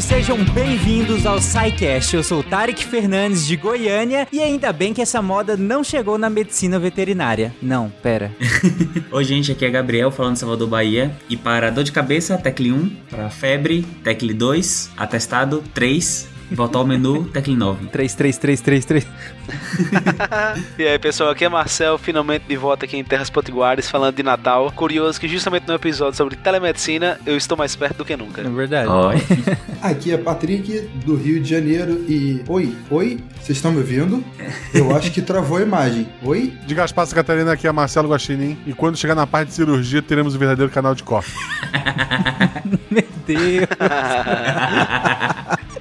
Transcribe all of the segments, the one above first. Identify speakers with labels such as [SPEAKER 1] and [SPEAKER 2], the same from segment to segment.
[SPEAKER 1] gente, sejam bem-vindos ao SciCast. Eu sou Tarek Fernandes de Goiânia e ainda bem que essa moda não chegou na medicina veterinária. Não, pera.
[SPEAKER 2] Oi, gente, aqui é Gabriel falando de Salvador, Bahia. E para dor de cabeça, tecle 1. Para febre, tecle 2. Atestado, 3. Voltar ao menu, tecle 9.
[SPEAKER 1] 33333.
[SPEAKER 3] e aí, pessoal, aqui é Marcel, finalmente de volta aqui em Terras Potiguares, falando de Natal. Curioso que justamente no episódio sobre telemedicina, eu estou mais perto do que nunca.
[SPEAKER 1] É verdade.
[SPEAKER 2] Oi.
[SPEAKER 4] Aqui é Patrick, do Rio de Janeiro, e... Oi, oi, vocês estão me ouvindo? Eu acho que travou a imagem. Oi?
[SPEAKER 5] De Gaspar Catarina, aqui é Marcelo Guaxinim. E quando chegar na parte de cirurgia, teremos o verdadeiro canal de corte.
[SPEAKER 1] Meu Deus.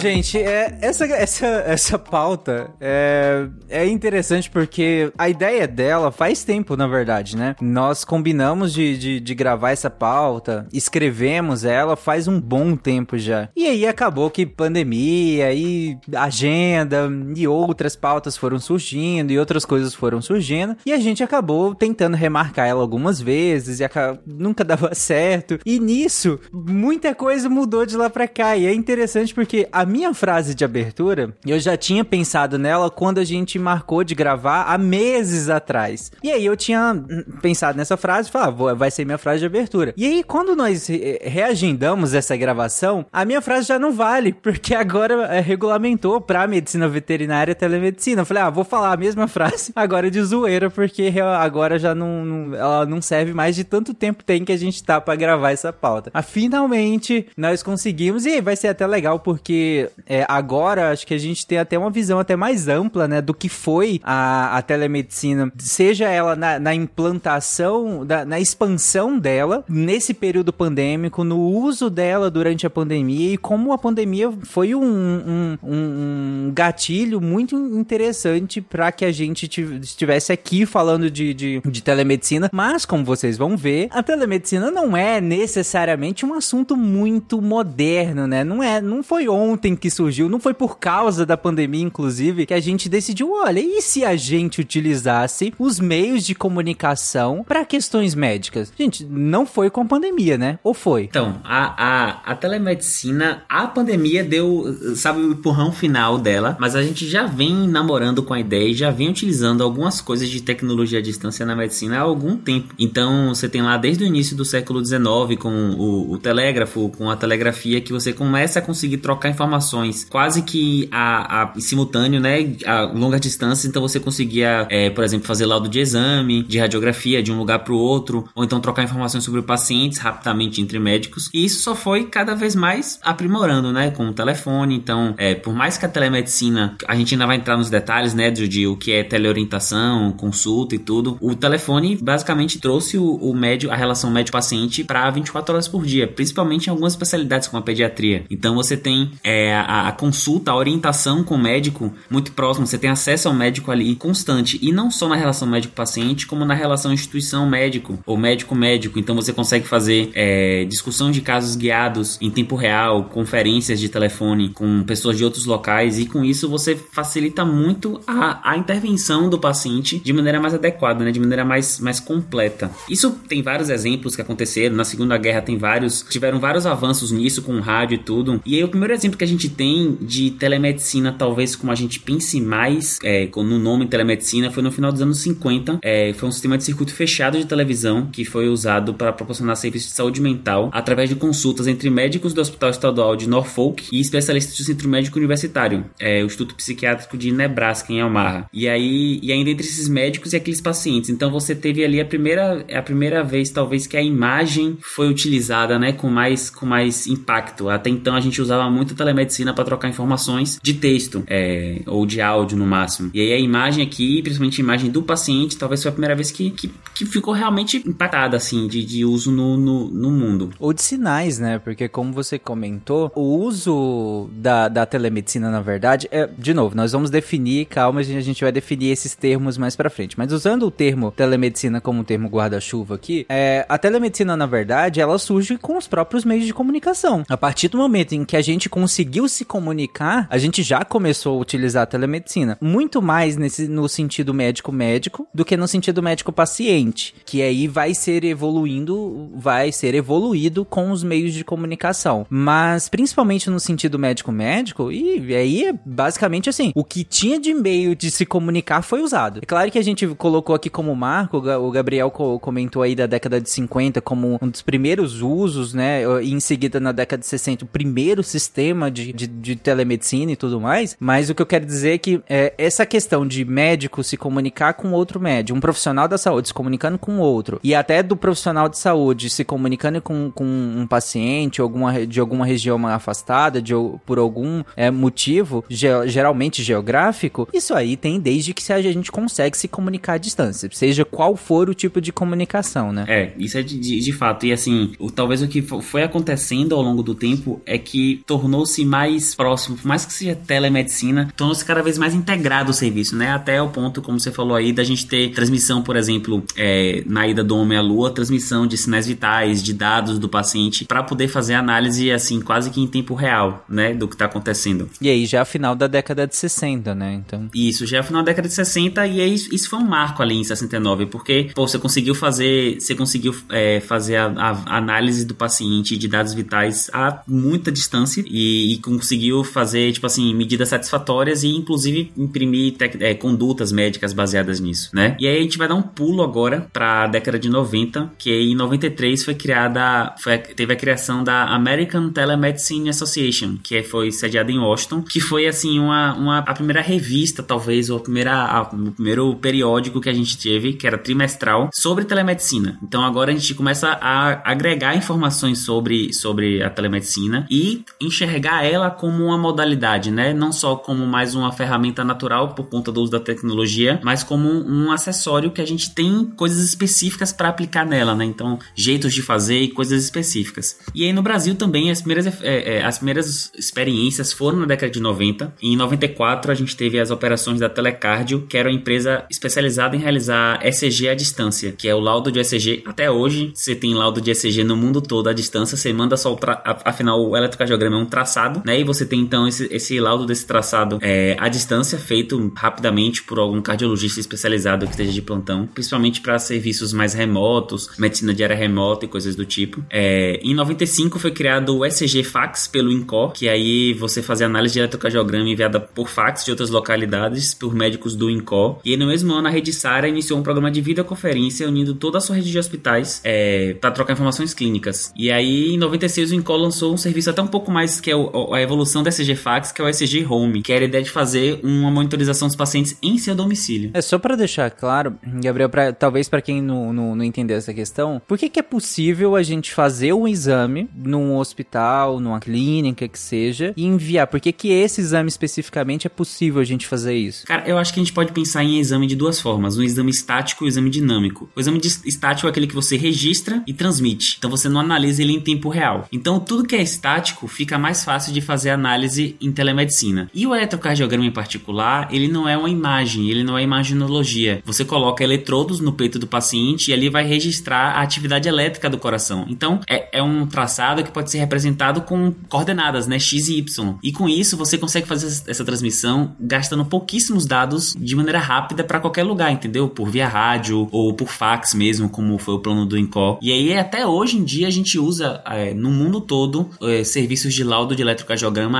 [SPEAKER 1] Gente, é, essa, essa, essa pauta é, é interessante porque a ideia dela faz tempo, na verdade, né? Nós combinamos de, de, de gravar essa pauta, escrevemos ela faz um bom tempo já. E aí acabou que pandemia e agenda e outras pautas foram surgindo e outras coisas foram surgindo. E a gente acabou tentando remarcar ela algumas vezes e nunca dava certo. E nisso, muita coisa mudou de lá pra cá. E é interessante porque a minha frase de abertura, eu já tinha pensado nela quando a gente marcou de gravar há meses atrás. E aí eu tinha pensado nessa frase e falei, ah, vai ser minha frase de abertura. E aí quando nós reagendamos essa gravação, a minha frase já não vale, porque agora eh, regulamentou pra medicina veterinária e telemedicina. Eu falei, ah, vou falar a mesma frase agora de zoeira, porque agora já não, ela não serve mais de tanto tempo tem que a gente tá pra gravar essa pauta. Finalmente nós conseguimos e vai ser até legal porque é, agora acho que a gente tem até uma visão até mais ampla, né, do que foi a, a telemedicina, seja ela na, na implantação, da- na expansão dela nesse período pandêmico, no uso dela durante a pandemia e como a pandemia foi um, um, um- gatilho muito interessante para que a gente tiv- estivesse aqui falando de, de, de telemedicina, mas como vocês vão ver, a telemedicina não é necessariamente um assunto muito moderno, né? Não é, não foi ontem que surgiu, não foi por causa da pandemia, inclusive, que a gente decidiu, olha, e se a gente utilizasse os meios de comunicação para questões médicas? Gente, não foi com a pandemia, né? Ou foi?
[SPEAKER 2] Então, a, a, a telemedicina, a pandemia deu, sabe, o empurrão final dela, mas a gente já vem namorando com a ideia e já vem utilizando algumas coisas de tecnologia à distância na medicina há algum tempo. Então, você tem lá desde o início do século XIX com o, o telégrafo, com a telegrafia, que você começa a conseguir trocar informações quase que a, a, simultâneo, né, a longa distância. Então, você conseguia, é, por exemplo, fazer laudo de exame, de radiografia de um lugar para o outro, ou então trocar informações sobre pacientes rapidamente entre médicos. E isso só foi cada vez mais aprimorando, né, com o telefone. Então, é, por mais que a telemedicina, a gente ainda vai entrar nos detalhes, né, de, de o que é teleorientação, consulta e tudo. O telefone basicamente trouxe o, o médio, a relação médico-paciente para 24 horas por dia, principalmente em algumas especialidades como a pediatria. Então, você tem é, a, a consulta, a orientação com o médico muito próximo, você tem acesso ao médico ali constante. E não só na relação médico-paciente, como na relação instituição-médico ou médico-médico. Então você consegue fazer é, discussão de casos guiados em tempo real, conferências de telefone com pessoas de outros locais, e com isso você facilita muito a, a intervenção do paciente de maneira mais adequada, né? de maneira mais, mais completa. Isso tem vários exemplos que aconteceram. Na Segunda Guerra tem vários, tiveram vários avanços nisso com o rádio e tudo. E aí o primeiro exemplo que a gente tem de telemedicina, talvez como a gente pense mais é, no nome telemedicina, foi no final dos anos 50. É, foi um sistema de circuito fechado de televisão que foi usado para proporcionar serviços de saúde mental através de consultas entre médicos do Hospital Estadual de Norfolk e especialistas do Centro Médico Universitário, é, o Instituto Psiquiátrico de Nebraska, em Omaha. E aí, e ainda entre esses médicos e aqueles pacientes. Então você teve ali a primeira, a primeira vez, talvez, que a imagem foi utilizada, né, com mais, com mais impacto. Até então a gente usava muito telemedicina telemedicina para trocar informações de texto é, ou de áudio no máximo. E aí a imagem aqui, principalmente a imagem do paciente, talvez foi a primeira vez que, que, que ficou realmente impactada, assim, de, de uso no, no, no, mundo.
[SPEAKER 1] Ou de sinais, né? Porque como você comentou, o uso da, da telemedicina, na verdade, é, de novo, nós vamos definir, calma, a gente vai definir esses termos mais para frente. Mas usando o termo telemedicina como termo guarda-chuva aqui, é, a telemedicina, na verdade, ela surge com os próprios meios de comunicação. A partir do momento em que a gente conseguiu se comunicar, a gente já começou a utilizar a telemedicina. Muito mais nesse, no sentido médico-médico do que no sentido médico-paciente, que aí vai ser evoluindo, vai ser evoluído com os meios de comunicação. Mas principalmente no sentido médico-médico, e aí é basicamente assim, o que tinha de meio de se comunicar foi usado. É claro que a gente colocou aqui como marco, o Gabriel comentou aí da década de 50 como um dos primeiros usos, né? E em seguida na década de 60, o primeiro sistema de, de, de telemedicina e tudo mais. Mas o que eu quero dizer é que é, essa questão de médico se comunicar com outro médico, um profissional da saúde se comunicando com outro, e até do profissional de saúde se comunicando com, com um paciente alguma, de alguma região afastada, de, por algum é, motivo, ge, geralmente geográfico, isso aí tem desde que a gente consegue se comunicar à distância, seja qual for o tipo de comunicação, né?
[SPEAKER 2] É, isso é de, de, de fato. E assim, o, talvez o que foi acontecendo ao longo do tempo é que tornou-se mais próximo, por mais que seja telemedicina, tornou-se cada vez mais integrado o serviço, né? Até o ponto, como você falou aí, da gente ter transmissão, por exemplo, é, na ida do homem à lua, transmissão de sinais vitais, de dados do paciente, para poder fazer análise, assim, quase que em tempo real, né? Do que tá acontecendo.
[SPEAKER 1] E aí, já é final da década de 60, né? Então.
[SPEAKER 2] Isso, já é final da década de 60, e aí isso foi um marco ali em 69, porque, pô, você conseguiu fazer, você conseguiu é, fazer a, a, análise do paciente de dados vitais a muita distância e, e conseguiu fazer, tipo assim, medidas satisfatórias e, inclusive, imprimir é, condutas médicas baseadas nisso, né? E aí a gente vai dar um pulo agora para a década de 90, que em 93 foi criada, foi, teve a criação da American Telemedicine Association, que foi sediada em Washington, que foi, assim, uma, uma a primeira revista, talvez, ou a primeira, a, o primeiro periódico que a gente teve, que era trimestral, sobre telemedicina. Então agora a gente começa a agregar informações sobre, sobre a telemedicina e enxergar ela como uma modalidade, né? Não só como mais uma ferramenta natural por conta do uso da tecnologia, mas como um acessório que a gente tem coisas específicas para aplicar nela, né? Então, jeitos de fazer e coisas específicas. E aí no Brasil também as primeiras, é, é, as primeiras experiências foram na década de 90. Em 94 a gente teve as operações da Telecardio, que era uma empresa especializada em realizar ECG à distância, que é o laudo de ECG. Até hoje você tem laudo de ECG no mundo todo à distância, você manda só o tra... afinal o eletrocardiograma é um traçado, né? E você tem então esse, esse laudo desse traçado é, à distância feito rapidamente por algum cardiologista especializado que esteja de plantão, principalmente para serviços mais remotos, medicina de área remota e coisas do tipo. É, em 95 foi criado o ECG Fax pelo INCO, que aí você fazia análise de eletrocardiograma enviada por fax de outras localidades por médicos do INCO. E aí, no mesmo ano a Rede Sara iniciou um programa de videoconferência unindo toda a sua rede de hospitais é, para trocar informações clínicas. E aí, em 96 o INCO lançou um serviço até um pouco mais que é o, a evolução da ECG Fax, que é o ECG Home, que era a ideia de fazer uma monitorização dos pacientes em seu domicílio.
[SPEAKER 1] É só para deixar claro, Gabriel, pra, talvez para quem não, não, não entender essa questão, por que, que é possível a gente fazer um exame num hospital, numa clínica, que seja, e enviar? Por que, que esse exame especificamente é possível a gente fazer isso?
[SPEAKER 2] Cara, eu acho que a gente pode pensar em exame de duas formas: um exame estático e um exame dinâmico. O exame estático é aquele que você registra e transmite, então você não analisa ele em tempo real. Então, tudo que é estático fica mais fácil de fazer análise em telemedicina. E o eletrocardiograma em particular, ele não é uma imagem, ele não é imaginologia. Você coloca eletrodos no peito do paciente e ali vai registrar a atividade elétrica do coração. Então, é, é um traçado que pode ser representado com coordenadas, né, x e y. E com isso, você consegue fazer essa transmissão gastando pouquíssimos dados de maneira rápida para qualquer lugar, entendeu? Por via rádio ou por fax mesmo, como foi o plano do INCO. E aí, até hoje em dia, a gente usa é, no mundo todo é, serviços de laudo de eletrocardiograma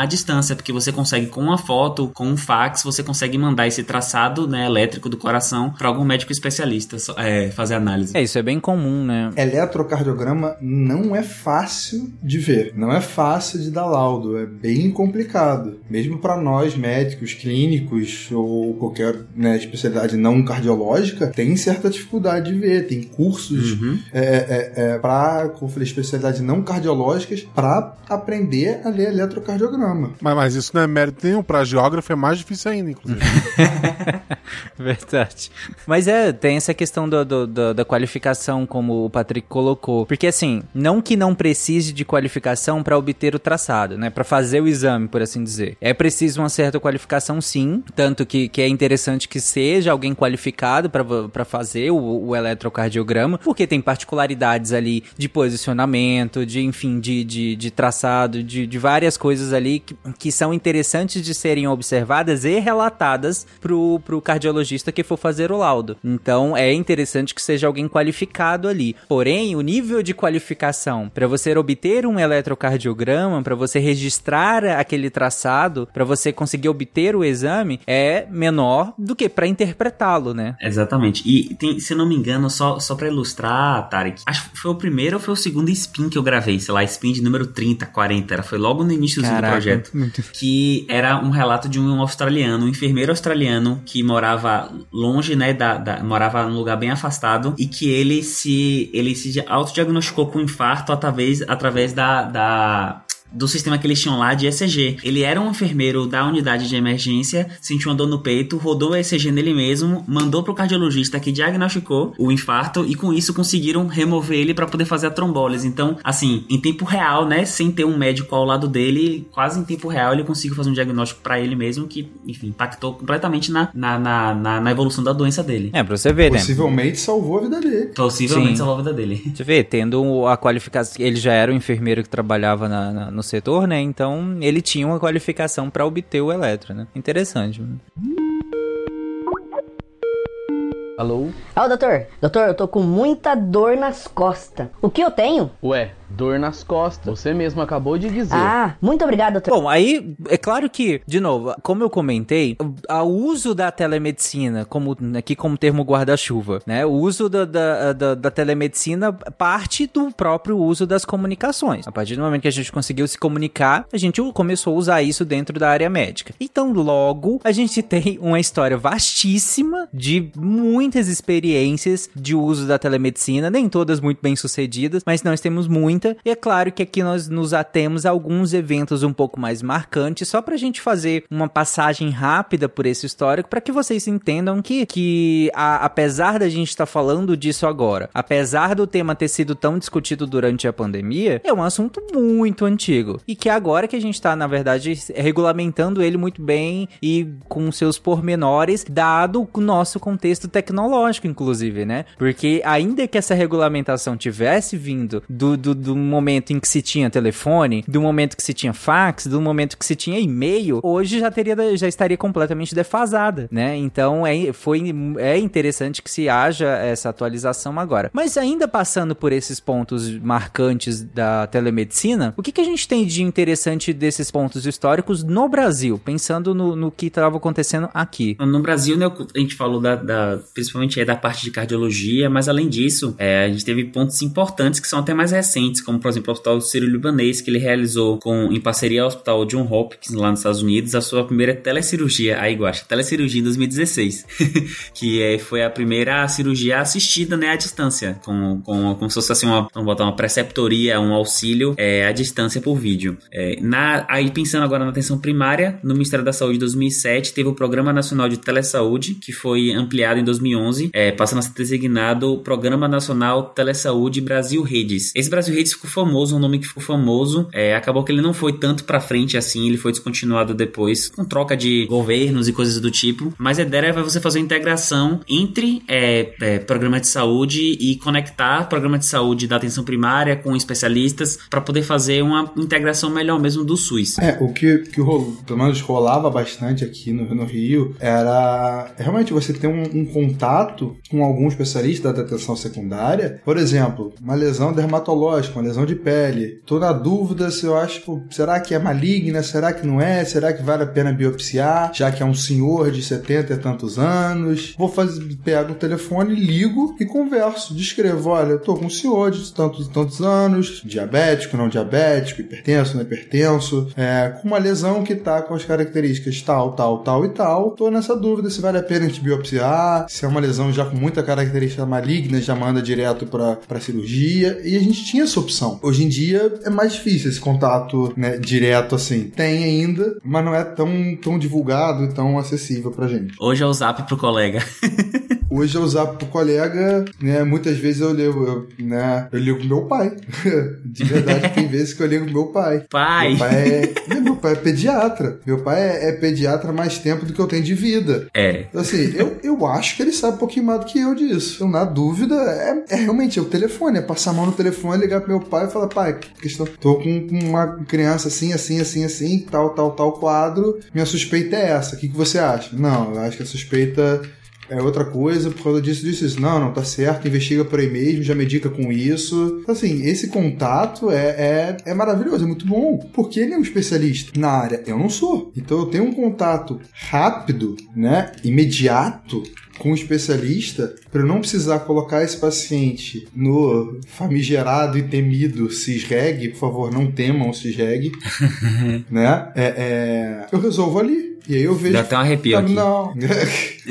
[SPEAKER 2] à distância, porque você consegue com uma foto, com um fax, você consegue mandar esse traçado né, elétrico do coração para algum médico especialista é, fazer análise.
[SPEAKER 1] É, isso é bem comum, né?
[SPEAKER 4] Eletrocardiograma não é fácil de ver, não é fácil de dar laudo, é bem complicado. Mesmo para nós, médicos, clínicos ou qualquer né, especialidade não cardiológica, tem certa dificuldade de ver. Tem cursos uhum. é, é, é, para, como falei, especialidades não cardiológicas para aprender a ler eletrocardiograma.
[SPEAKER 5] Mas, mas isso não é mérito nenhum. Pra geógrafo é mais difícil ainda, inclusive.
[SPEAKER 1] Verdade. Mas é, tem essa questão do, do- do- da qualificação, como o Patrick colocou. Porque assim, não que não precise de qualificação para obter o traçado, né? Para fazer o exame, por assim dizer. É preciso uma certa qualificação, sim. Tanto que, que é interessante que seja alguém qualificado para fazer o, o eletrocardiograma, porque tem particularidades ali de posicionamento, de enfim, de, de, de traçado, de, de várias coisas ali que, que são interessantes de serem observadas e relatadas pro, pro cardiologista que for fazer o laudo. Então é interessante que seja alguém qualificado ali. Porém, o nível de qualificação para você obter um eletrocardiograma, para você registrar aquele traçado, para você conseguir obter o exame, é menor do que para interpretá-lo, né?
[SPEAKER 2] Exatamente. E tem, se não me engano, só, só pra ilustrar, Tarek, acho que foi o primeiro ou foi o segundo spin que eu gravei, sei lá, spin de número 30, 40, era, foi logo no início do
[SPEAKER 1] Caraca.
[SPEAKER 2] projeto. Que era um relato de um australiano, um enfermeiro australiano que morava longe, né, da, da- morava num lugar bem afastado e que ele se, ele se autodiagnosticou com infarto através, através da, da do sistema que eles tinham lá de ECG. Ele era um enfermeiro da unidade de emergência, sentiu uma dor no peito, rodou o ECG nele mesmo, mandou pro cardiologista que diagnosticou o infarto e com isso conseguiram remover ele para poder fazer a trombólise. Então, assim, em tempo real, né, sem ter um médico ao lado dele, quase em tempo real ele conseguiu fazer um diagnóstico para ele mesmo que, enfim, impactou completamente na, na, na, na- na evolução da doença dele.
[SPEAKER 1] É, pra você ver, né?
[SPEAKER 4] Possivelmente salvou a vida dele.
[SPEAKER 2] Possivelmente
[SPEAKER 1] Sim.
[SPEAKER 2] salvou a vida dele.
[SPEAKER 1] Você vê, tendo a qualificação. Ele já era um enfermeiro que trabalhava na- na- no setor, né? Então ele tinha uma qualificação para obter o eletro, né? Interessante.
[SPEAKER 6] Alô?
[SPEAKER 7] Ó, doutor, doutor, eu tô com muita dor nas costas. O que eu tenho?
[SPEAKER 6] Ué, dor nas costas. Você mesmo acabou de dizer.
[SPEAKER 7] Ah, muito obrigado, doutor.
[SPEAKER 1] Bom, aí é claro que, de novo, como eu comentei, o uso da telemedicina, como aqui como termo guarda-chuva, né? O uso da, da, da, da telemedicina parte do próprio uso das comunicações. A partir do momento que a gente conseguiu se comunicar, a gente começou a usar isso dentro da área médica. Então, logo, a gente tem uma história vastíssima de muitas experiências de uso da telemedicina, nem todas muito bem sucedidas, mas nós temos muita. E é claro que aqui nós nos atemos a alguns eventos um pouco mais marcantes, só pra gente fazer uma passagem rápida por esse histórico, para que vocês entendam que, que a- apesar da gente estar falando disso agora, apesar do tema ter sido tão discutido durante a pandemia, é um assunto muito antigo. E que agora que a gente tá, na verdade, regulamentando ele muito bem e com seus pormenores, dado o nosso contexto tecnológico, inclusive, né? Porque ainda que essa regulamentação tivesse vindo do, do, do momento em que se tinha telefone, do momento que se tinha fax, do momento que se tinha e-mail, hoje já teria já estaria completamente defasada, né? Então é, foi, é interessante que se haja essa atualização agora. Mas ainda passando por esses pontos marcantes da telemedicina, o que, que a gente tem de interessante desses pontos históricos no Brasil, pensando no, no que estava acontecendo aqui?
[SPEAKER 2] No Brasil, né, a gente falou da, da- principalmente da parte de cardiologia, mas além disso, é, a gente teve pontos importantes que são até mais recentes, como por exemplo o Hospital Sírio-Libanês, que ele realizou com, em parceria ao Hospital John Hopkins, lá nos Estados Unidos, a sua primeira telecirurgia, aí Guaxa, telecirurgia em 2016, que é, foi a primeira cirurgia assistida, né, à distância, com, com, como se fosse assim, uma, vamos botar uma preceptoria, um auxílio é, à distância por vídeo. É, na, aí pensando agora na atenção primária, no Ministério da Saúde 2007 teve o Programa Nacional de Telesaúde, que foi ampliado em 2011, é, passando a ser designado Programa Nacional Telesaúde Brasil Redes. Esse Brasil Redes ficou famoso, um nome que ficou famoso, é, acabou que ele não foi tanto pra frente assim, ele foi descontinuado depois, com troca de governos e coisas do tipo, mas a ideia é você fazer uma integração entre é, é, programa de saúde e conectar programa de saúde da atenção primária com especialistas para poder fazer uma integração melhor mesmo do SUS.
[SPEAKER 4] É, o que, que rolo- pelo menos rolava bastante aqui no, no Rio era realmente você ter um, um contato com algum especialista da atenção secundária. Por exemplo, uma lesão dermatológica, uma lesão de pele. Tô na dúvida se eu acho, pô, será que é maligna? Será que não é? Será que vale a pena biopsiar? Já que é um senhor de 70 e tantos anos. Vou fazer, pego o telefone, ligo e converso. Descrevo, olha, eu tô com um senhor de tantos e tantos anos, diabético, não diabético, hipertenso, não hipertenso, é, com uma lesão que tá com as características tal, tal, tal e tal. Tô nessa dúvida se vale a pena a gente biopsiar, se é uma lesão já com muita característica maligna, já manda direto pra, pra cirurgia. E a gente tinha essa opção. Hoje em dia é mais difícil esse contato né, direto assim. Tem ainda, mas não é tão, tão divulgado e tão acessível pra gente.
[SPEAKER 2] Hoje é o zap pro colega.
[SPEAKER 4] Hoje eu usar pro colega, né? Muitas vezes eu ligo, eu, né? Eu ligo meu pai. De verdade, tem vezes que eu ligo meu pai.
[SPEAKER 2] Pai!
[SPEAKER 4] Meu pai é, meu pai é pediatra. Meu pai é, é pediatra mais tempo do que eu tenho de vida.
[SPEAKER 2] É.
[SPEAKER 4] Então, assim, eu, eu acho que ele sabe um pouquinho mais do que eu disso. Então, na dúvida, é, é realmente é o telefone. É passar a mão no telefone, ligar pro meu pai e falar, pai, questão, tô com uma criança assim, assim, assim, assim, tal, tal, tal quadro. Minha suspeita é essa. O que, que você acha? Não, eu acho que a suspeita é outra coisa por causa disso, disso, isso. Não, não, tá certo, investiga por aí mesmo, já medica com isso. Então, assim, esse contato é, é, é maravilhoso, é muito bom, porque ele é um especialista na área. Eu não sou. Então eu tenho um contato rápido, né, imediato com o especialista para eu não precisar colocar esse paciente no famigerado e temido CISREG, por favor, não temam o CISREG, né? É, é, eu resolvo ali. E aí eu vejo.
[SPEAKER 2] Dá até um arrepio
[SPEAKER 4] Ah,
[SPEAKER 2] aqui.
[SPEAKER 4] Não.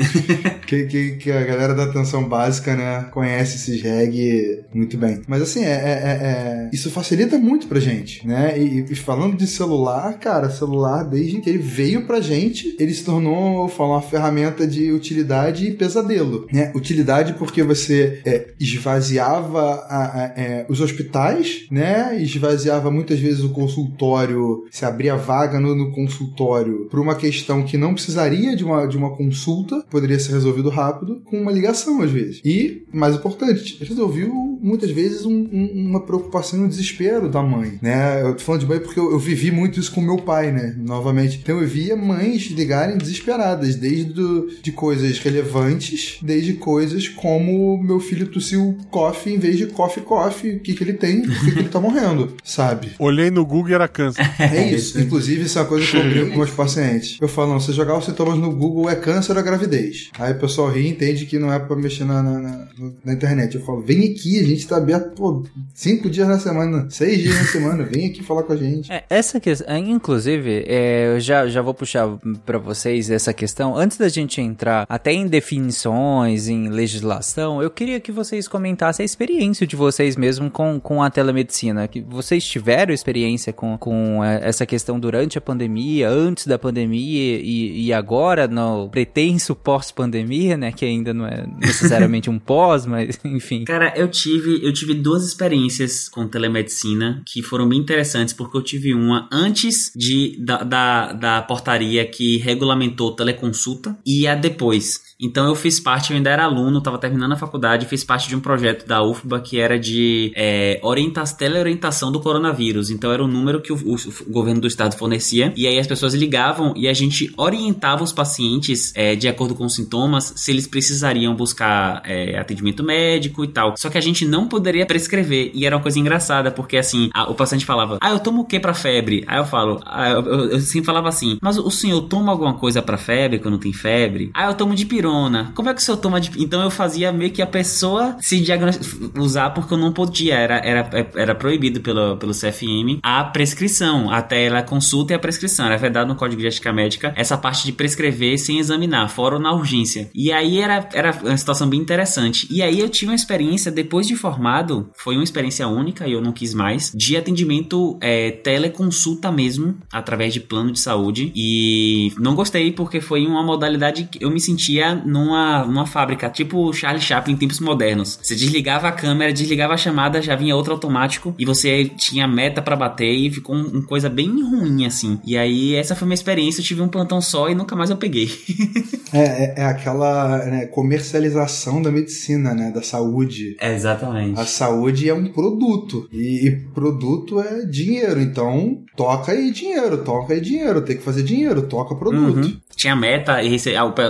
[SPEAKER 4] que, que, que a galera da atenção básica, né, conhece esses reggae muito bem. Mas assim, é, é- é- é- isso facilita muito pra gente, né? E, e falando de celular, cara, celular, desde que ele veio pra gente, ele se tornou, falar, uma ferramenta de utilidade e pesadelo, né? Utilidade porque você é, esvaziava a- a- é, os hospitais, né? Esvaziava muitas vezes o consultório, se abria vaga no, no consultório por uma questão que não precisaria de uma, de uma consulta, poderia ser resolvido rápido, com uma ligação às vezes. E, mais importante, resolveu muitas vezes um- um- uma preocupação e um desespero da mãe, né? Eu tô falando de mãe porque eu, eu vivi muito isso com meu pai, né? Novamente. Então eu via mães ligarem desesperadas, desde do, de coisas relevantes, desde coisas como meu filho tossiu coffee em vez de coffee coffee, o que que ele tem, por que que ele tá morrendo, sabe?
[SPEAKER 5] Olhei no Google e era câncer.
[SPEAKER 4] É isso. Inclusive, isso é uma coisa que eu brinco com meus pacientes. Eu falo, não, você jogar os sintomas no Google é câncer ou gravidez. Aí o pessoal ri e entende que não é pra mexer na, na, na- na internet. Eu falo, vem aqui, a gente tá aberto, pô, cinco dias na semana, seis dias na semana, vem aqui falar com a gente.
[SPEAKER 1] É, essa questão, inclusive, é, eu já, já vou puxar pra vocês essa questão. Antes da gente entrar até em definições, em legislação, eu queria que vocês comentassem a experiência de vocês mesmo com, com a telemedicina. Que vocês tiveram experiência com, com é, essa questão durante a pandemia, antes da pandemia e, e agora no pretenso pós-pandemia, né? Que ainda não é necessariamente um pós, mas enfim.
[SPEAKER 2] Cara, eu tive, eu tive duas experiências com telemedicina que foram bem interessantes, porque eu tive uma antes de, da, da, da portaria que regulamentou teleconsulta e a depois. Então eu fiz parte, eu ainda era aluno, estava terminando a faculdade, fiz parte de um projeto da UFBA que era de é, orienta teleorientação do coronavírus. Então era um número que o, o- o governo do estado fornecia e aí as pessoas ligavam e a gente orientava os pacientes é, de acordo com os sintomas se eles precisariam buscar é, atendimento médico e tal. Só que a gente não poderia prescrever e era uma coisa engraçada porque assim a- o paciente falava: Ah, eu tomo o que pra febre? Aí eu falo: ah, eu, eu- eu sempre falava assim: Mas o senhor toma alguma coisa pra febre quando tem febre? Ah, eu tomo de pirona. Como é que o senhor toma de Então eu fazia meio que a pessoa se diagnosticar, usar porque eu não podia, era, era, era proibido pelo, pelo CFM a prescrição, até ela consulta e a prescrição. Era vedado no Código de Ética Médica essa parte de prescrever sem examinar, fora na urgência. E aí era, era uma situação bem interessante. E aí eu tive uma experiência, depois de formado, foi uma experiência única e eu não quis mais, de atendimento é, teleconsulta mesmo, através de plano de saúde. E não gostei porque foi uma modalidade que eu me sentia numa, numa fábrica, tipo Charlie Chaplin em tempos modernos. Você desligava a câmera, desligava a chamada, já vinha outro automático e você tinha meta pra bater e ficou um- uma coisa bem ruim assim. E aí essa foi minha experiência, eu tive um plantão só e nunca mais eu peguei.
[SPEAKER 4] É, é, é aquela né, comercialização da medicina, né, da saúde.
[SPEAKER 2] É, exatamente.
[SPEAKER 4] A saúde é um produto e, e produto é dinheiro, então toca aí dinheiro, toca aí dinheiro, tem que fazer dinheiro, toca produto.
[SPEAKER 2] Uhum. Tinha meta e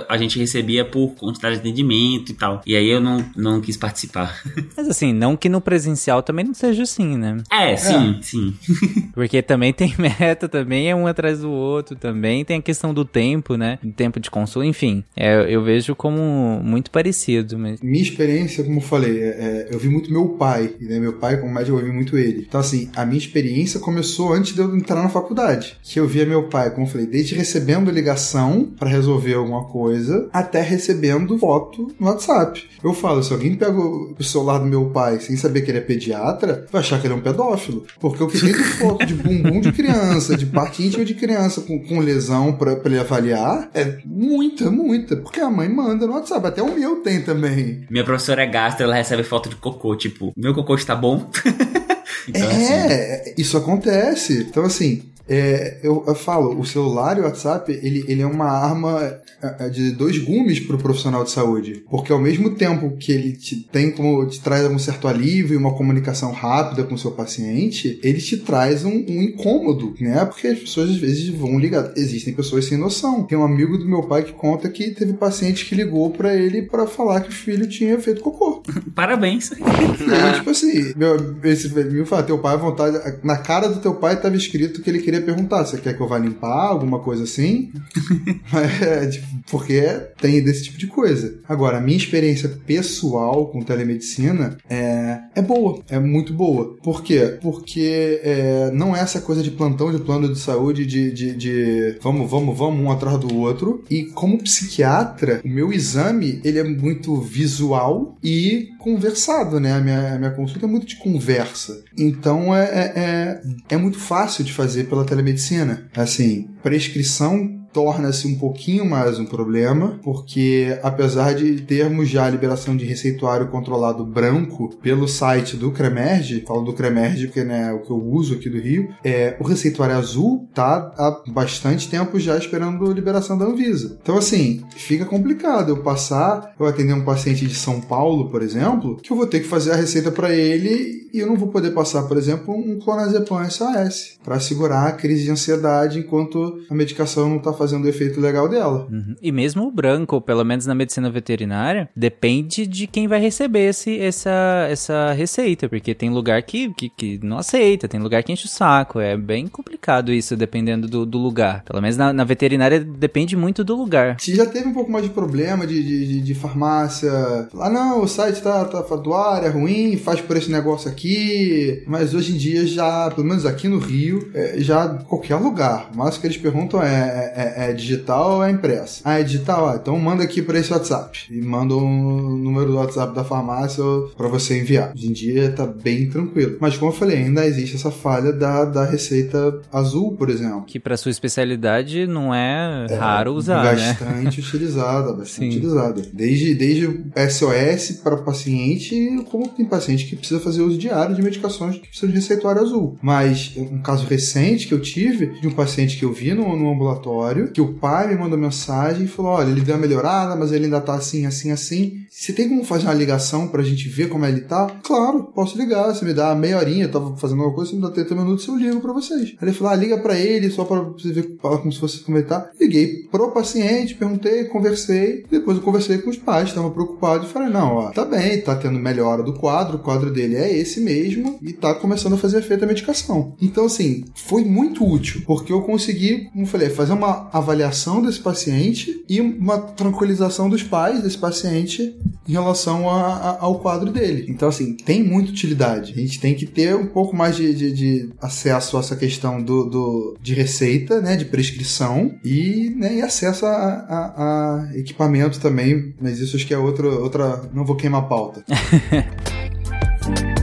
[SPEAKER 2] a gente recebia por quantidade de atendimento e tal. E aí eu não, não quis participar.
[SPEAKER 1] Mas assim, não que no presencial também não seja assim, né?
[SPEAKER 2] É, sim, sim.
[SPEAKER 1] Porque também tem meta, também é um atrás do outro, também tem a questão do tempo, né? Do tempo de consulta, enfim. É, eu vejo como muito parecido, mas.
[SPEAKER 4] Minha experiência, como eu falei, é, é, eu vi muito meu pai, né? Meu pai, como médico, eu vi muito ele. Então, assim, a minha experiência começou antes de eu entrar na faculdade. Que eu via meu pai, como eu falei, desde recebendo ligação ligação para resolver alguma coisa, até recebendo foto no WhatsApp. Eu falo, se alguém pega o celular do meu pai sem saber que ele é pediatra, vai achar que ele é um pedófilo. Porque que tem de foto de bumbum de criança, de parte íntima de criança com, com lesão pra, pra ele avaliar, é muita, muita. Porque a mãe manda no WhatsApp. Até o meu tem também.
[SPEAKER 2] Minha professora é gastro, ela recebe foto de cocô, tipo, meu cocô está bom?
[SPEAKER 4] Então, é, assim... isso acontece. Então, assim, é, eu, eu, falo, o celular e o WhatsApp, ele, ele é uma arma é, é, de dois gumes para o profissional de saúde. Porque ao mesmo tempo que ele te tem como te traz um certo alívio e uma comunicação rápida com o seu paciente, ele te traz um, um incômodo, né? Porque as pessoas às vezes vão ligar. Existem pessoas sem noção. Tem um amigo do meu pai que conta que teve paciente que ligou para ele para falar que o filho tinha feito cocô.
[SPEAKER 2] Parabéns.
[SPEAKER 4] E, tipo assim, meu, esse fala, teu pai à vontade. Na cara do teu pai estava escrito que ele queria perguntar: você quer que eu vá limpar? Alguma coisa assim? é, tipo, porque tem desse tipo de coisa. Agora, a minha experiência pessoal com telemedicina é, é boa, é muito boa. Por quê? Porque é, não é essa coisa de plantão de plano de saúde, de, de, de vamos, vamos, vamos um atrás do outro. E como psiquiatra, o meu exame ele é muito visual e conversado, né? A minha, a minha consulta é muito de conversa. Então é, é, é, é muito fácil de fazer pela telemedicina. Assim, prescrição torna-se um pouquinho mais um problema, porque apesar de termos já a liberação de receituário controlado branco pelo site do Cremerge, falo do Cremerge porque né, é o que eu uso aqui do Rio, é, o receituário azul tá há bastante tempo já esperando a liberação da Anvisa. Então assim, fica complicado eu passar, eu atender um paciente de São Paulo, por exemplo, que eu vou ter que fazer a receita para ele e eu não vou poder passar, por exemplo, um clonazepam SAS para segurar a crise de ansiedade enquanto a medicação não está fazendo o efeito legal dela.
[SPEAKER 1] Uhum. E mesmo o branco, pelo menos na medicina veterinária, depende de quem vai receber esse, essa, essa receita, porque tem lugar que, que, que não aceita, tem lugar que enche o saco. É bem complicado isso, dependendo do, do lugar. Pelo menos na, na, veterinária depende muito do lugar.
[SPEAKER 4] Se já teve um pouco mais de problema de, de, de farmácia, ah não, o site tá, tá do ar, é ruim, faz por esse negócio aqui, mas hoje em dia já, pelo menos aqui no Rio, é, já qualquer lugar, mas o que eles perguntam é, é é, digital ou é impressa? Ah, é digital? Ah, então manda aqui para esse WhatsApp. E manda o um número do WhatsApp da farmácia para você enviar. Hoje em dia tá bem tranquilo. Mas como eu falei, ainda existe essa falha da, da receita azul, por exemplo.
[SPEAKER 1] Que para sua especialidade não é, é raro usar,
[SPEAKER 4] bastante né? Bastante utilizada, bastante Sim. utilizada. Desde, desde SOS para paciente, como tem paciente que precisa fazer uso diário de medicações que precisam de receituário azul. Mas um caso recente que eu tive de um paciente que eu vi no, no ambulatório que o pai me mandou mensagem e falou: olha, ele deu uma melhorada, mas ele ainda tá assim, assim, assim. Você tem como fazer uma ligação pra gente ver como ele tá? Claro, posso ligar. Você me dá meia horinha, eu tava fazendo alguma coisa, você me dá 30 minutos, eu ligo pra vocês. Aí ele falou: ah, liga pra ele, só pra você ver, como se fosse como ele tá. Liguei pro paciente, perguntei, conversei. Depois eu conversei com os pais, estavam preocupados e falei: não, ó, tá bem, tá tendo melhora do quadro, o quadro dele é esse mesmo e tá começando a fazer efeito a medicação. Então, assim, foi muito útil, porque eu consegui, como eu falei, fazer uma avaliação desse paciente e uma tranquilização dos pais desse paciente em relação a, a, ao quadro dele. Então, assim, tem muita utilidade. A gente tem que ter um pouco mais de, de, de acesso a essa questão do, do, de receita, né, de prescrição e, né, e acesso a, a, a equipamento também, mas isso acho que é outra, outra não vou queimar a pauta.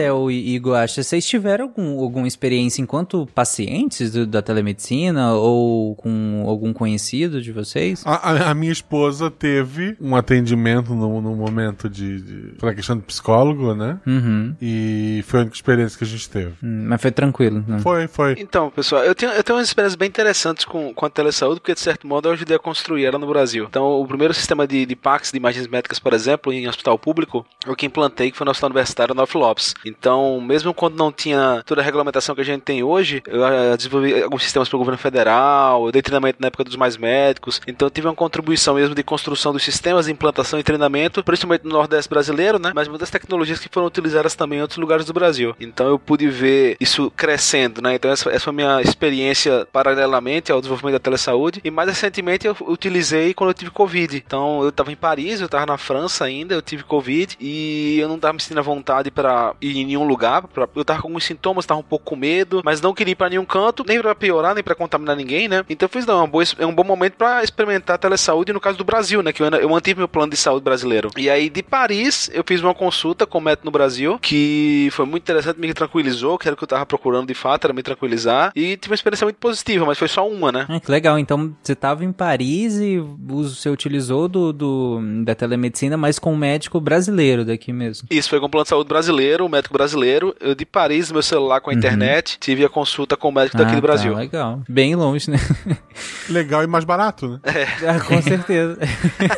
[SPEAKER 1] Marcel e Igor, acha, vocês tiveram algum, alguma experiência enquanto pacientes do, da telemedicina ou com algum conhecido de vocês?
[SPEAKER 5] A, a minha esposa teve um atendimento no, no momento de, de. Foi questão de psicólogo, né?
[SPEAKER 1] Uhum.
[SPEAKER 5] E foi a única experiência que a gente teve.
[SPEAKER 1] Hum, mas foi tranquilo, né?
[SPEAKER 5] Foi, foi.
[SPEAKER 3] Então, pessoal, eu tenho, eu tenho umas experiências bem interessantes com, com a telesaúde, porque de certo modo eu ajudei a construir ela no Brasil. Então, o primeiro sistema de, de PACs, de imagens médicas, por exemplo, em hospital público, eu que implantei, que foi no Hospital Universitário North Lopes. Então, mesmo quando não tinha toda a regulamentação que a gente tem hoje, eu uh, desenvolvi alguns sistemas para o governo federal, eu dei treinamento na época dos mais médicos, então eu tive uma contribuição mesmo de construção dos sistemas implantação e treinamento, principalmente no Nordeste brasileiro, né? Mas muitas tecnologias que foram utilizadas também em outros lugares do Brasil. Então eu pude ver isso crescendo, né? Então essa, essa foi a minha experiência paralelamente ao desenvolvimento da telesaúde. E mais recentemente eu utilizei quando eu tive Covid. Então eu estava em Paris, eu estava na França ainda, eu tive Covid e eu não estava me sentindo à vontade para ir em nenhum lugar. Pra, eu estava com alguns sintomas, estava um pouco com medo, mas não queria ir para nenhum canto, nem para piorar, nem para contaminar ninguém, né? Então eu fiz, não, é um bom, é um bom momento para experimentar a telesaúde no caso do Brasil, né? Que eu, eu mantive meu plano de saúde brasileiro. E aí de Paris eu fiz uma consulta com o médico no Brasil, que foi muito interessante, me tranquilizou, que era o que eu estava procurando de fato, era me tranquilizar. E tive uma experiência muito positiva, mas foi só uma, né?
[SPEAKER 1] Ah, que legal. Então você estava em Paris e você utilizou do, do, da telemedicina, mas com um médico brasileiro daqui mesmo.
[SPEAKER 3] Isso, foi com o plano de saúde brasileiro, um médico brasileiro. Eu de Paris, meu celular com a uhum. internet, tive a consulta com o médico ah, daqui do Brasil.
[SPEAKER 1] Tá, legal. Bem longe, né?
[SPEAKER 5] Legal e mais barato, né?
[SPEAKER 1] É. Ah, com certeza.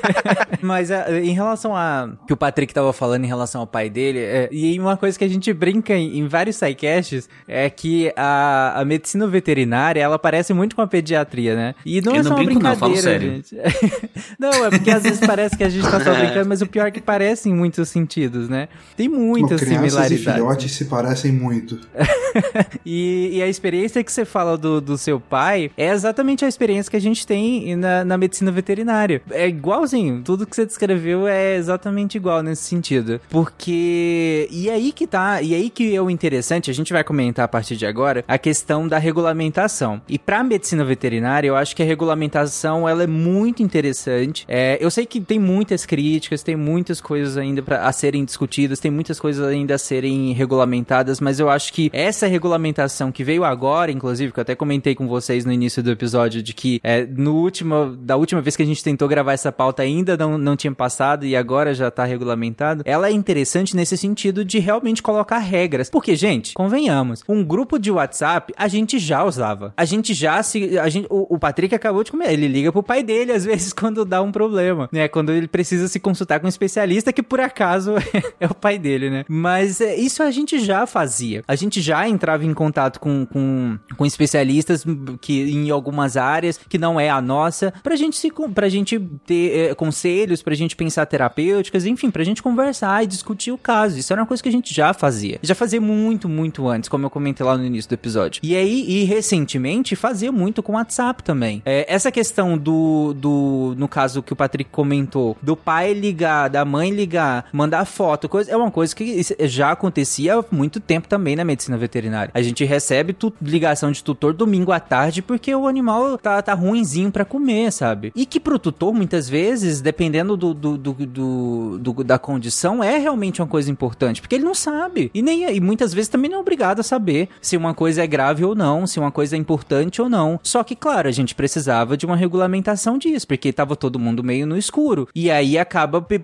[SPEAKER 1] mas ah, em relação a que o Patrick estava falando em relação ao pai dele, é, e uma coisa que a gente brinca em, em vários sidecasts é que a, a medicina veterinária, ela parece muito com a pediatria, né? E não
[SPEAKER 2] Eu
[SPEAKER 1] é só
[SPEAKER 2] não
[SPEAKER 1] uma
[SPEAKER 2] brinco,
[SPEAKER 1] brincadeira,
[SPEAKER 2] não,
[SPEAKER 1] gente. não, é porque às vezes parece que a gente tá só brincando, mas o pior é que parece em muitos sentidos, né? Tem muitas similaridades.
[SPEAKER 4] E filhotes se parecem muito.
[SPEAKER 1] e, e, a experiência que você fala do, do seu pai é exatamente a experiência que a gente tem na, na medicina veterinária. É igualzinho, tudo que você descreveu é exatamente igual nesse sentido. Porque. E aí que tá. E aí que é o interessante, a gente vai comentar a partir de agora, a questão da regulamentação. E pra medicina veterinária, eu acho que a regulamentação ela é muito interessante. É, eu sei que tem muitas críticas, tem muitas coisas ainda pra, a serem discutidas, tem muitas coisas ainda a serem regulamentadas, mas eu acho que essa regulamentação que veio agora, inclusive, que eu até comentei com vocês no início do episódio, de que é, no último, da última vez que a gente tentou gravar essa pauta ainda não, não tinha passado e agora já tá regulamentado, ela é interessante nesse sentido de realmente colocar regras. Porque, gente, convenhamos, um grupo de WhatsApp a gente já usava. A gente já se. A gente, o, o Patrick acabou de comer. Ele liga pro pai dele, às vezes, quando dá um problema, né? Quando ele precisa se consultar com um especialista, que por acaso é o pai dele, né? Mas é, isso a gente já fazia. A gente já entrava em contato com, com, com especialistas que em algumas áreas que não é a nossa, pra gente se pra gente ter é, conselhos, pra gente pensar terapêuticas, enfim, pra gente conversar e discutir o caso. Isso era uma coisa que a gente já fazia. Já fazia muito, muito antes, como eu comentei lá no início do episódio. E aí, e recentemente, fazia muito com WhatsApp também. É, essa questão do, do, no caso que o Patrick comentou, do pai ligar, da mãe ligar, mandar foto, coisa, é uma coisa que já acontecia há muito tempo também na medicina veterinária. A gente recebe ligação de tutor domingo à tarde porque o animal tá, tá ruinzinho para comer, sabe? E que pro tutor, muitas vezes, dependendo do, do, do, do, da condição, é realmente uma coisa importante, porque ele não sabe. E, nem, e muitas vezes também não é obrigado a saber se uma coisa é grave ou não, se uma coisa é importante ou não. Só que, claro, a gente precisava de uma regulamentação disso, porque tava todo mundo meio no escuro. E aí acaba pe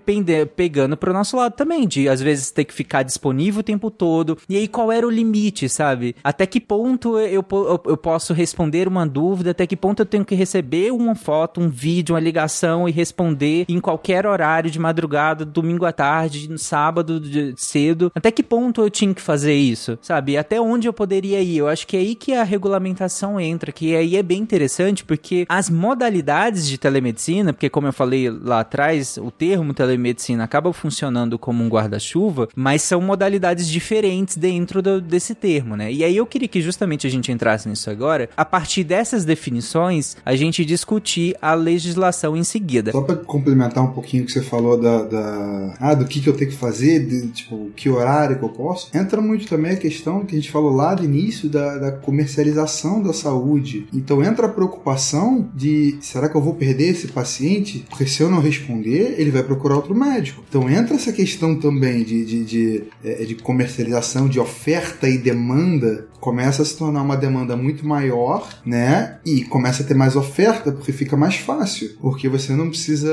[SPEAKER 1] pegando pro nosso lado também, de às vezes ter que ficar disponível o tempo todo. E aí qual era o limite, sabe? Até que ponto eu, eu, eu posso responder uma dúvida, até que ponto eu tenho que receber uma foto, um vídeo, uma ligação e responder em qualquer horário de madrugada, domingo à tarde, no sábado de, cedo. Até que ponto eu tinha que fazer isso, sabe? Até onde eu poderia ir? Eu acho que é aí que a regulamentação entra, que aí é bem interessante, porque as modalidades de telemedicina, porque como eu falei lá atrás, o termo telemedicina acaba funcionando como um guarda-chuva, mas são modalidades diferentes dentro do, desse termo, né? E aí eu queria que justamente a gente entrasse nisso agora, a partir dessas definições, a gente discutir a legislação em seguida.
[SPEAKER 4] Só para complementar um pouquinho o que você falou da, da, ah, do que, que eu tenho que fazer, de, tipo, que horário que eu posso, entra muito também a questão que a gente falou lá do início da, da comercialização da saúde. Então entra a preocupação de será que eu vou perder esse paciente? Porque se eu não responder, ele vai procurar outro médico. Então entra essa questão também de, de, de, é, de comercialização, de oferta e demanda começa a se tornar uma demanda muito maior, né? E começa a ter mais oferta porque fica mais fácil, porque você não precisa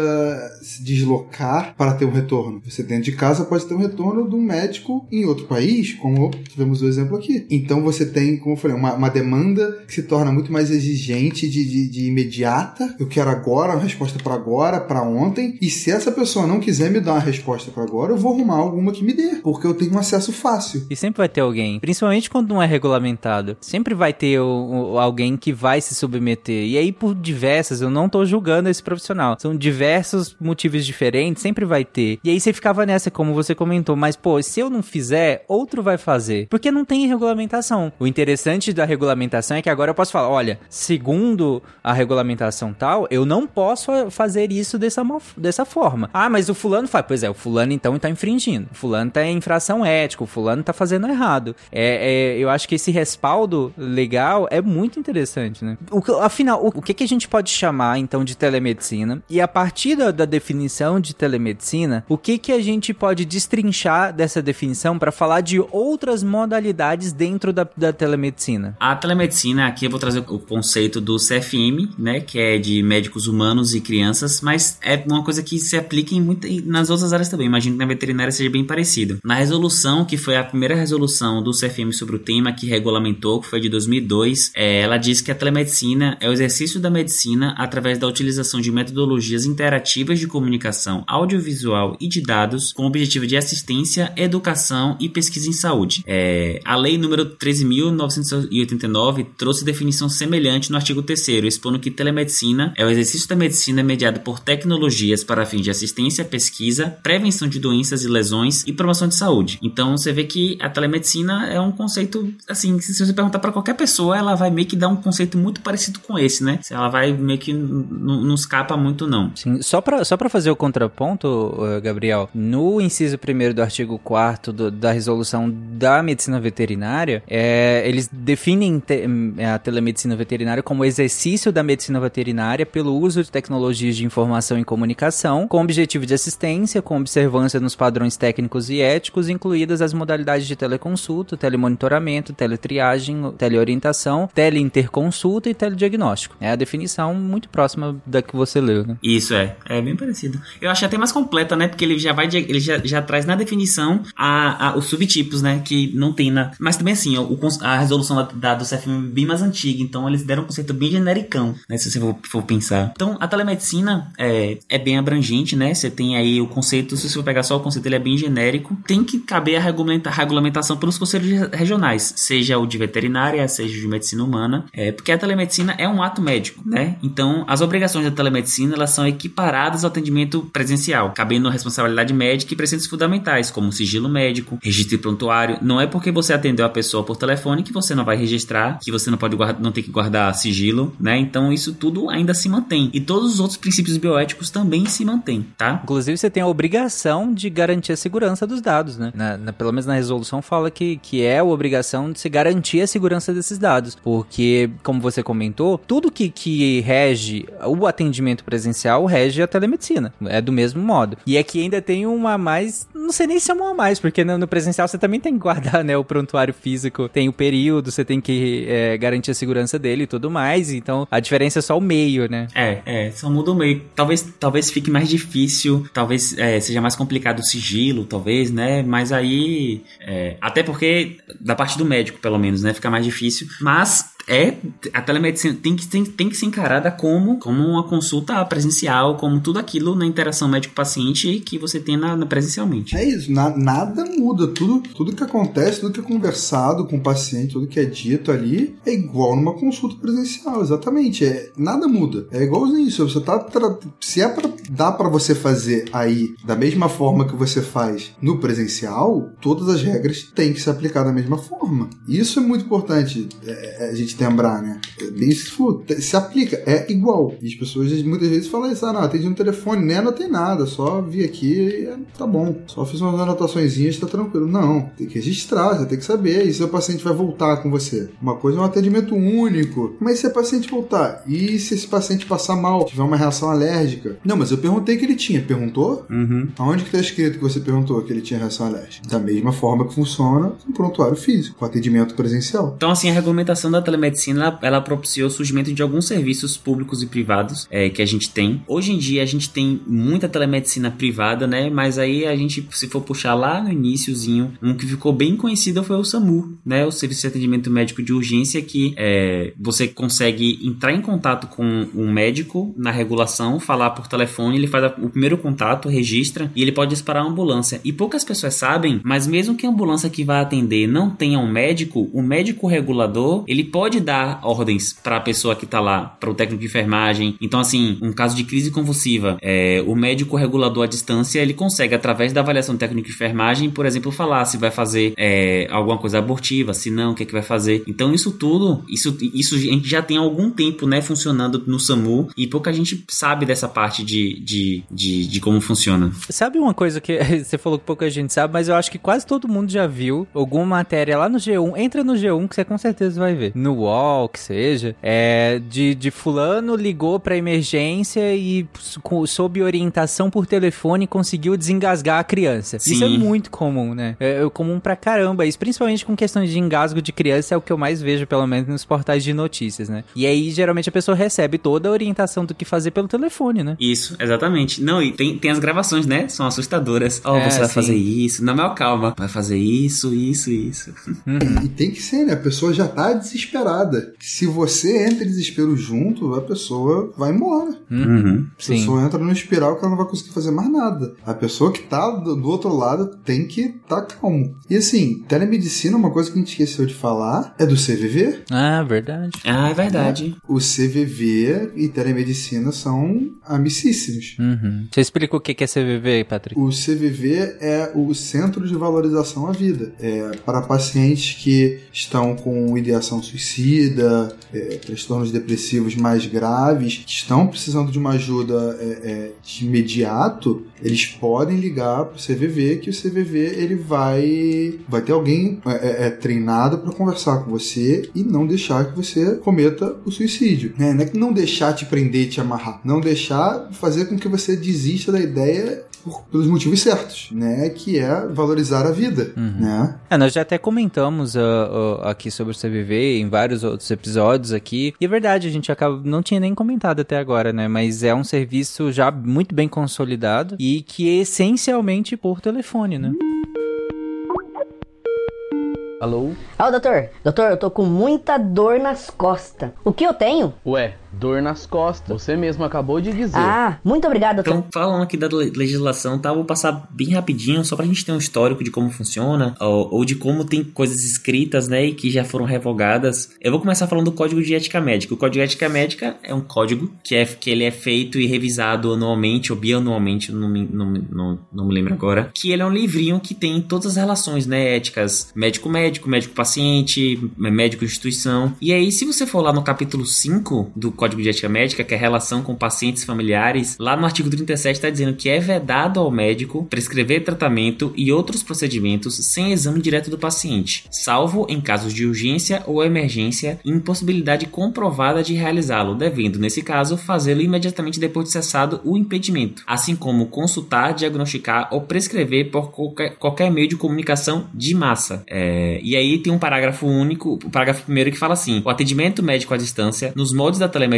[SPEAKER 4] se deslocar para ter um retorno. Você dentro de casa pode ter um retorno de um médico em outro país, como tivemos o exemplo aqui. Então você tem, como eu falei, uma, uma demanda que se torna muito mais exigente de, de, de imediata. Eu quero agora, uma resposta para agora, para ontem. E se essa pessoa não quiser me dar uma resposta para agora, eu vou arrumar alguma que me dê, porque eu tenho um acesso fácil.
[SPEAKER 1] E sempre vai ter alguém, principalmente quando não é regulamentado, sempre vai ter o, o- alguém que vai se submeter. E aí, por diversas, eu não tô julgando esse profissional. São diversos motivos diferentes, sempre vai ter. E aí você ficava nessa, como você comentou, mas pô, se eu não fizer, outro vai fazer. Porque não tem regulamentação. O interessante da regulamentação é que agora eu posso falar, olha, segundo a regulamentação tal, eu não posso fazer isso dessa, dessa forma. Ah, mas o fulano faz. Pois é, o fulano então tá infringindo. O fulano tá em infração ética, o fulano tá fazendo errado. É, é, eu acho que esse respaldo legal é muito interessante, né? O, afinal, o, o que, que a gente pode chamar então de telemedicina? E a partir da, da definição de telemedicina, o que, que a gente pode destrinchar dessa definição para falar de outras modalidades dentro da, da telemedicina?
[SPEAKER 2] A telemedicina, aqui eu vou trazer o conceito do CFM, né, que é de médicos humanos e crianças, mas é uma coisa que se aplica em muita, nas outras áreas também. Imagino que na veterinária seja bem parecido. Na resolução, que foi a primeira resolução do CFM sobre o tema que regulamentou, que foi de 2002, é, ela diz que a telemedicina é o exercício da medicina através da utilização de metodologias interativas de comunicação audiovisual e de dados com o objetivo de assistência, educação e pesquisa em saúde. É, a lei número 13.989 trouxe definição semelhante no artigo 3 expondo que telemedicina é o exercício da medicina mediado por tecnologias para fins de assistência, pesquisa, prevenção de doenças e lesões e promoção de saúde. Então você vê que a telemedicina é um conceito, assim, se você perguntar para qualquer pessoa, ela vai meio que dar um conceito muito parecido com esse, né? Ela vai meio que não escapa muito, não.
[SPEAKER 1] Sim, só pra, só fazer o contraponto, Gabriel, no inciso 1 do artigo 4 da resolução da medicina veterinária, é, eles definem te- a telemedicina veterinária como exercício da medicina veterinária pelo uso de tecnologias de informação e comunicação, com objetivo de assistência, com observância nos padrões técnicos e éticos, incluídas as modalidades de teleconsulta, telemonitoramento, teletriagem, teleorientação, teleinterconsulta e telediagnóstico. É a definição muito próxima da que você leu, né?
[SPEAKER 2] Isso é, é bem parecido. Eu achei até mais completa, né? Porque ele já vai, ele já, já traz na definição a, a- os subtipos, né? Que não tem na. Mas também assim, o, a resolução da, da- do CFM é bem mais antiga, então eles deram um conceito bem genericão, né? Se você for, for pensar. Então, a telemedicina é, é bem abrangente, né? Você tem aí o conceito, se você for pegar só o conceito, ele é bem genérico. Tem que caber a regulamenta- regulamentação pelos conselhos re- regionais, seja o de veterinária, seja o de medicina humana, é, porque a telemedicina é um ato médico, né? Então, as obrigações da telemedicina, elas são equiparadas ao atendimento presencial, cabendo responsabilidade médica e preceitos fundamentais, como sigilo médico, registro e prontuário. Não é porque você atendeu a pessoa por telefone que você não vai registrar, que você não pode não tem que guardar sigilo, né? Então, isso tudo ainda se mantém. E todos os outros princípios bioéticos também se mantêm, tá?
[SPEAKER 1] Inclusive, você tem a obrigação de garantir a segurança dos dados, né? Na- na- pelo menos na resolução fala que, que é a obrigação de se garantir a segurança desses dados. Porque, como você comentou, tudo que, que rege o atendimento presencial rege a telemedicina. É do mesmo modo. E aqui ainda tem uma a mais. Não sei nem se é uma a mais, porque no, presencial você também tem que guardar né, o prontuário físico, tem o período, você tem que é, garantir a segurança dele e tudo mais. Então a diferença é só o meio, né?
[SPEAKER 2] É, é, só muda o meio. Talvez, talvez fique mais difícil, talvez é, seja mais complicado o sigilo, talvez, né? Mas aí. é, até porque, da parte do médico, pelo menos, né? Fica mais difícil. Mas é. A telemedicina tem que, tem, tem que ser encarada como, como uma consulta presencial, como tudo aquilo na interação médico-paciente que você tem na, na presencialmente.
[SPEAKER 4] É isso, na- nada muda. Tudo, tudo que acontece, tudo que é conversado com o paciente, tudo que é dito ali, é igual numa consulta presencial, exatamente. É, nada muda. É igualzinho. Se você tá. Se é pra. dá pra você fazer aí da mesma forma que você faz no presencial, todas as regras têm que se aplicar da mesma forma. Isso é muito importante. É, a gente gente lembrar, né? Isso se aplica, é igual. E as pessoas muitas vezes falam isso, ah, não, atendi no telefone, nem anotei nada, só vi aqui e é, tá bom. Só fiz umas anotações, tá tranquilo. Não, tem que registrar, você tem que saber. E se o paciente vai voltar com você? Uma coisa é um atendimento único. Mas se o paciente voltar? E se esse paciente passar mal, tiver uma reação alérgica? Não, mas eu perguntei que ele tinha. Perguntou?
[SPEAKER 2] Uhum.
[SPEAKER 4] Aonde que tá escrito que você perguntou que ele tinha reação alérgica? Da mesma forma que funciona um prontuário físico, com atendimento presencial.
[SPEAKER 2] Então, assim, a regulamentação da telemedicina, ela, propiciou o surgimento de alguns serviços públicos e privados é, que a gente tem. Hoje em dia, a gente tem muita telemedicina privada, né? Mas aí a gente, se for puxar lá no iníciozinho, um que ficou bem conhecido foi o SAMU, né? O Serviço de Atendimento Médico de Urgência, que é, você consegue entrar em contato com um médico na regulação, falar por telefone, ele faz o primeiro contato, registra e ele pode disparar a ambulância. E poucas pessoas sabem, mas mesmo que a ambulância que vai atender não tenha um médico, o médico regulador, ele pode dar ordens para a pessoa que tá lá, para o técnico de enfermagem. Então, assim, um caso de crise convulsiva, é, o médico regulador à distância, ele consegue, através da avaliação técnica de enfermagem, por exemplo, falar se vai fazer é, alguma coisa abortiva, se não, o que, é que vai fazer. Então, isso tudo, isso, isso a gente já tem algum tempo, né, funcionando no SAMU e pouca gente sabe dessa parte de, de, de, de como funciona.
[SPEAKER 1] Sabe uma coisa que você falou que pouca gente sabe, mas eu acho que quase todo mundo já viu alguma matéria lá no G1. Entra no G1 que você com certeza vai ver. No UOL, que seja. É, de, de fulano ligou pra emergência e sob orientação por telefone conseguiu desengasgar a criança.
[SPEAKER 2] Sim.
[SPEAKER 1] Isso é muito comum, né? É, é comum pra caramba. Isso principalmente com questões de engasgo de criança é o que eu mais vejo, pelo menos nos portais de notícias, né? E aí, geralmente, a pessoa recebe toda a orientação do que fazer pelo telefone, né?
[SPEAKER 2] Isso, exatamente. Não, e tem, tem as gravações, né? São assustadoras. Ó, oh,
[SPEAKER 1] É,
[SPEAKER 2] você vai
[SPEAKER 1] sim.
[SPEAKER 2] fazer isso. Não, mas calma. Vai fazer isso, isso, isso.
[SPEAKER 4] E tem que ser, né? A pessoa já tá desesperada. Se você entra em desespero junto, a pessoa vai embora.
[SPEAKER 2] Uhum.
[SPEAKER 4] A
[SPEAKER 1] Sim.
[SPEAKER 4] pessoa entra numa espiral que ela não vai conseguir fazer mais nada. A pessoa que tá do, do outro lado tem que tá calmo. E assim, telemedicina, uma coisa que a gente esqueceu de falar, é do CVV.
[SPEAKER 1] Ah, verdade.
[SPEAKER 2] Ah, é verdade.
[SPEAKER 4] O CVV e telemedicina são amicíssimos.
[SPEAKER 1] Uhum. Você explica o que é CVV, Patrick?
[SPEAKER 4] O CVV é o Centro de Valorização à Vida. É para pacientes que estão com ideação suicida, é, transtornos depressivos mais graves, que estão precisando de uma ajuda é, é, de imediato, eles podem ligar para o CVV, que o CVV ele vai, vai ter alguém é, é, treinado para conversar com você e não deixar que você cometa o suicídio. né? Não é que não deixar te prender, te amarrar, não deixar fazer com que você desista da ideia por- pelos motivos certos, né? Que é valorizar a vida, né?
[SPEAKER 1] É, nós já até comentamos ah, ah, aqui sobre o CVV em vários outros episódios aqui. E é verdade, a gente acaba, não tinha nem comentado até agora, né? Mas é um serviço já muito bem consolidado e que é essencialmente por telefone, né?
[SPEAKER 6] Alô?
[SPEAKER 7] Ó, doutor, doutor, eu tô com muita dor nas costas. O que eu tenho?
[SPEAKER 6] Ué, dor nas costas. Você mesmo acabou de dizer.
[SPEAKER 7] Ah, muito obrigado, doutor.
[SPEAKER 2] Então, falando aqui da le- legislação, tá? Vou passar bem rapidinho, só pra gente ter um histórico de como funciona, ou, ou de como tem coisas escritas, né, e que já foram revogadas. Eu vou começar falando do Código de Ética Médica. O Código de Ética Médica é um código que, é, que ele é feito e revisado anualmente, ou bianualmente, não me, não, não, não me lembro agora, que ele é um livrinho que tem todas as relações, né, éticas, médico-médico, médico-paciente, médico-instituição. E aí, se você for lá no capítulo 5 do Código de Ética Médica, que é a relação com pacientes familiares, lá no artigo 37 está dizendo que é vedado ao médico prescrever tratamento e outros procedimentos sem exame direto do paciente, salvo em casos de urgência ou emergência e impossibilidade comprovada de realizá-lo, devendo, nesse caso, fazê-lo imediatamente depois de cessado o impedimento, assim como consultar, diagnosticar ou prescrever por qualquer, qualquer meio de comunicação de massa. É, e aí tem um parágrafo único, o parágrafo primeiro que fala assim: o atendimento médico à distância, nos moldes da telemedicina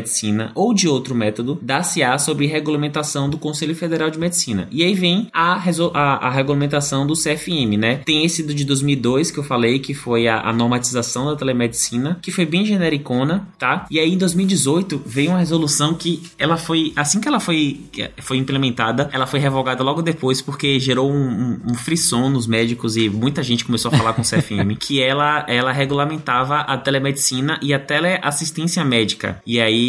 [SPEAKER 2] ou de outro método, dá-se-á sobre regulamentação do Conselho Federal de Medicina. E aí vem a, a, a regulamentação do CFM, né? Tem esse do de 2002 que eu falei, que foi a, a normatização da telemedicina, que foi bem genericona, tá? E aí em 2018 veio uma resolução que ela foi, assim que ela foi, foi implementada, ela foi revogada logo depois porque gerou um, um, um frisson nos médicos e muita gente começou a falar com o CFM, que ela ela, ela regulamentava a telemedicina e a teleassistência médica. E aí,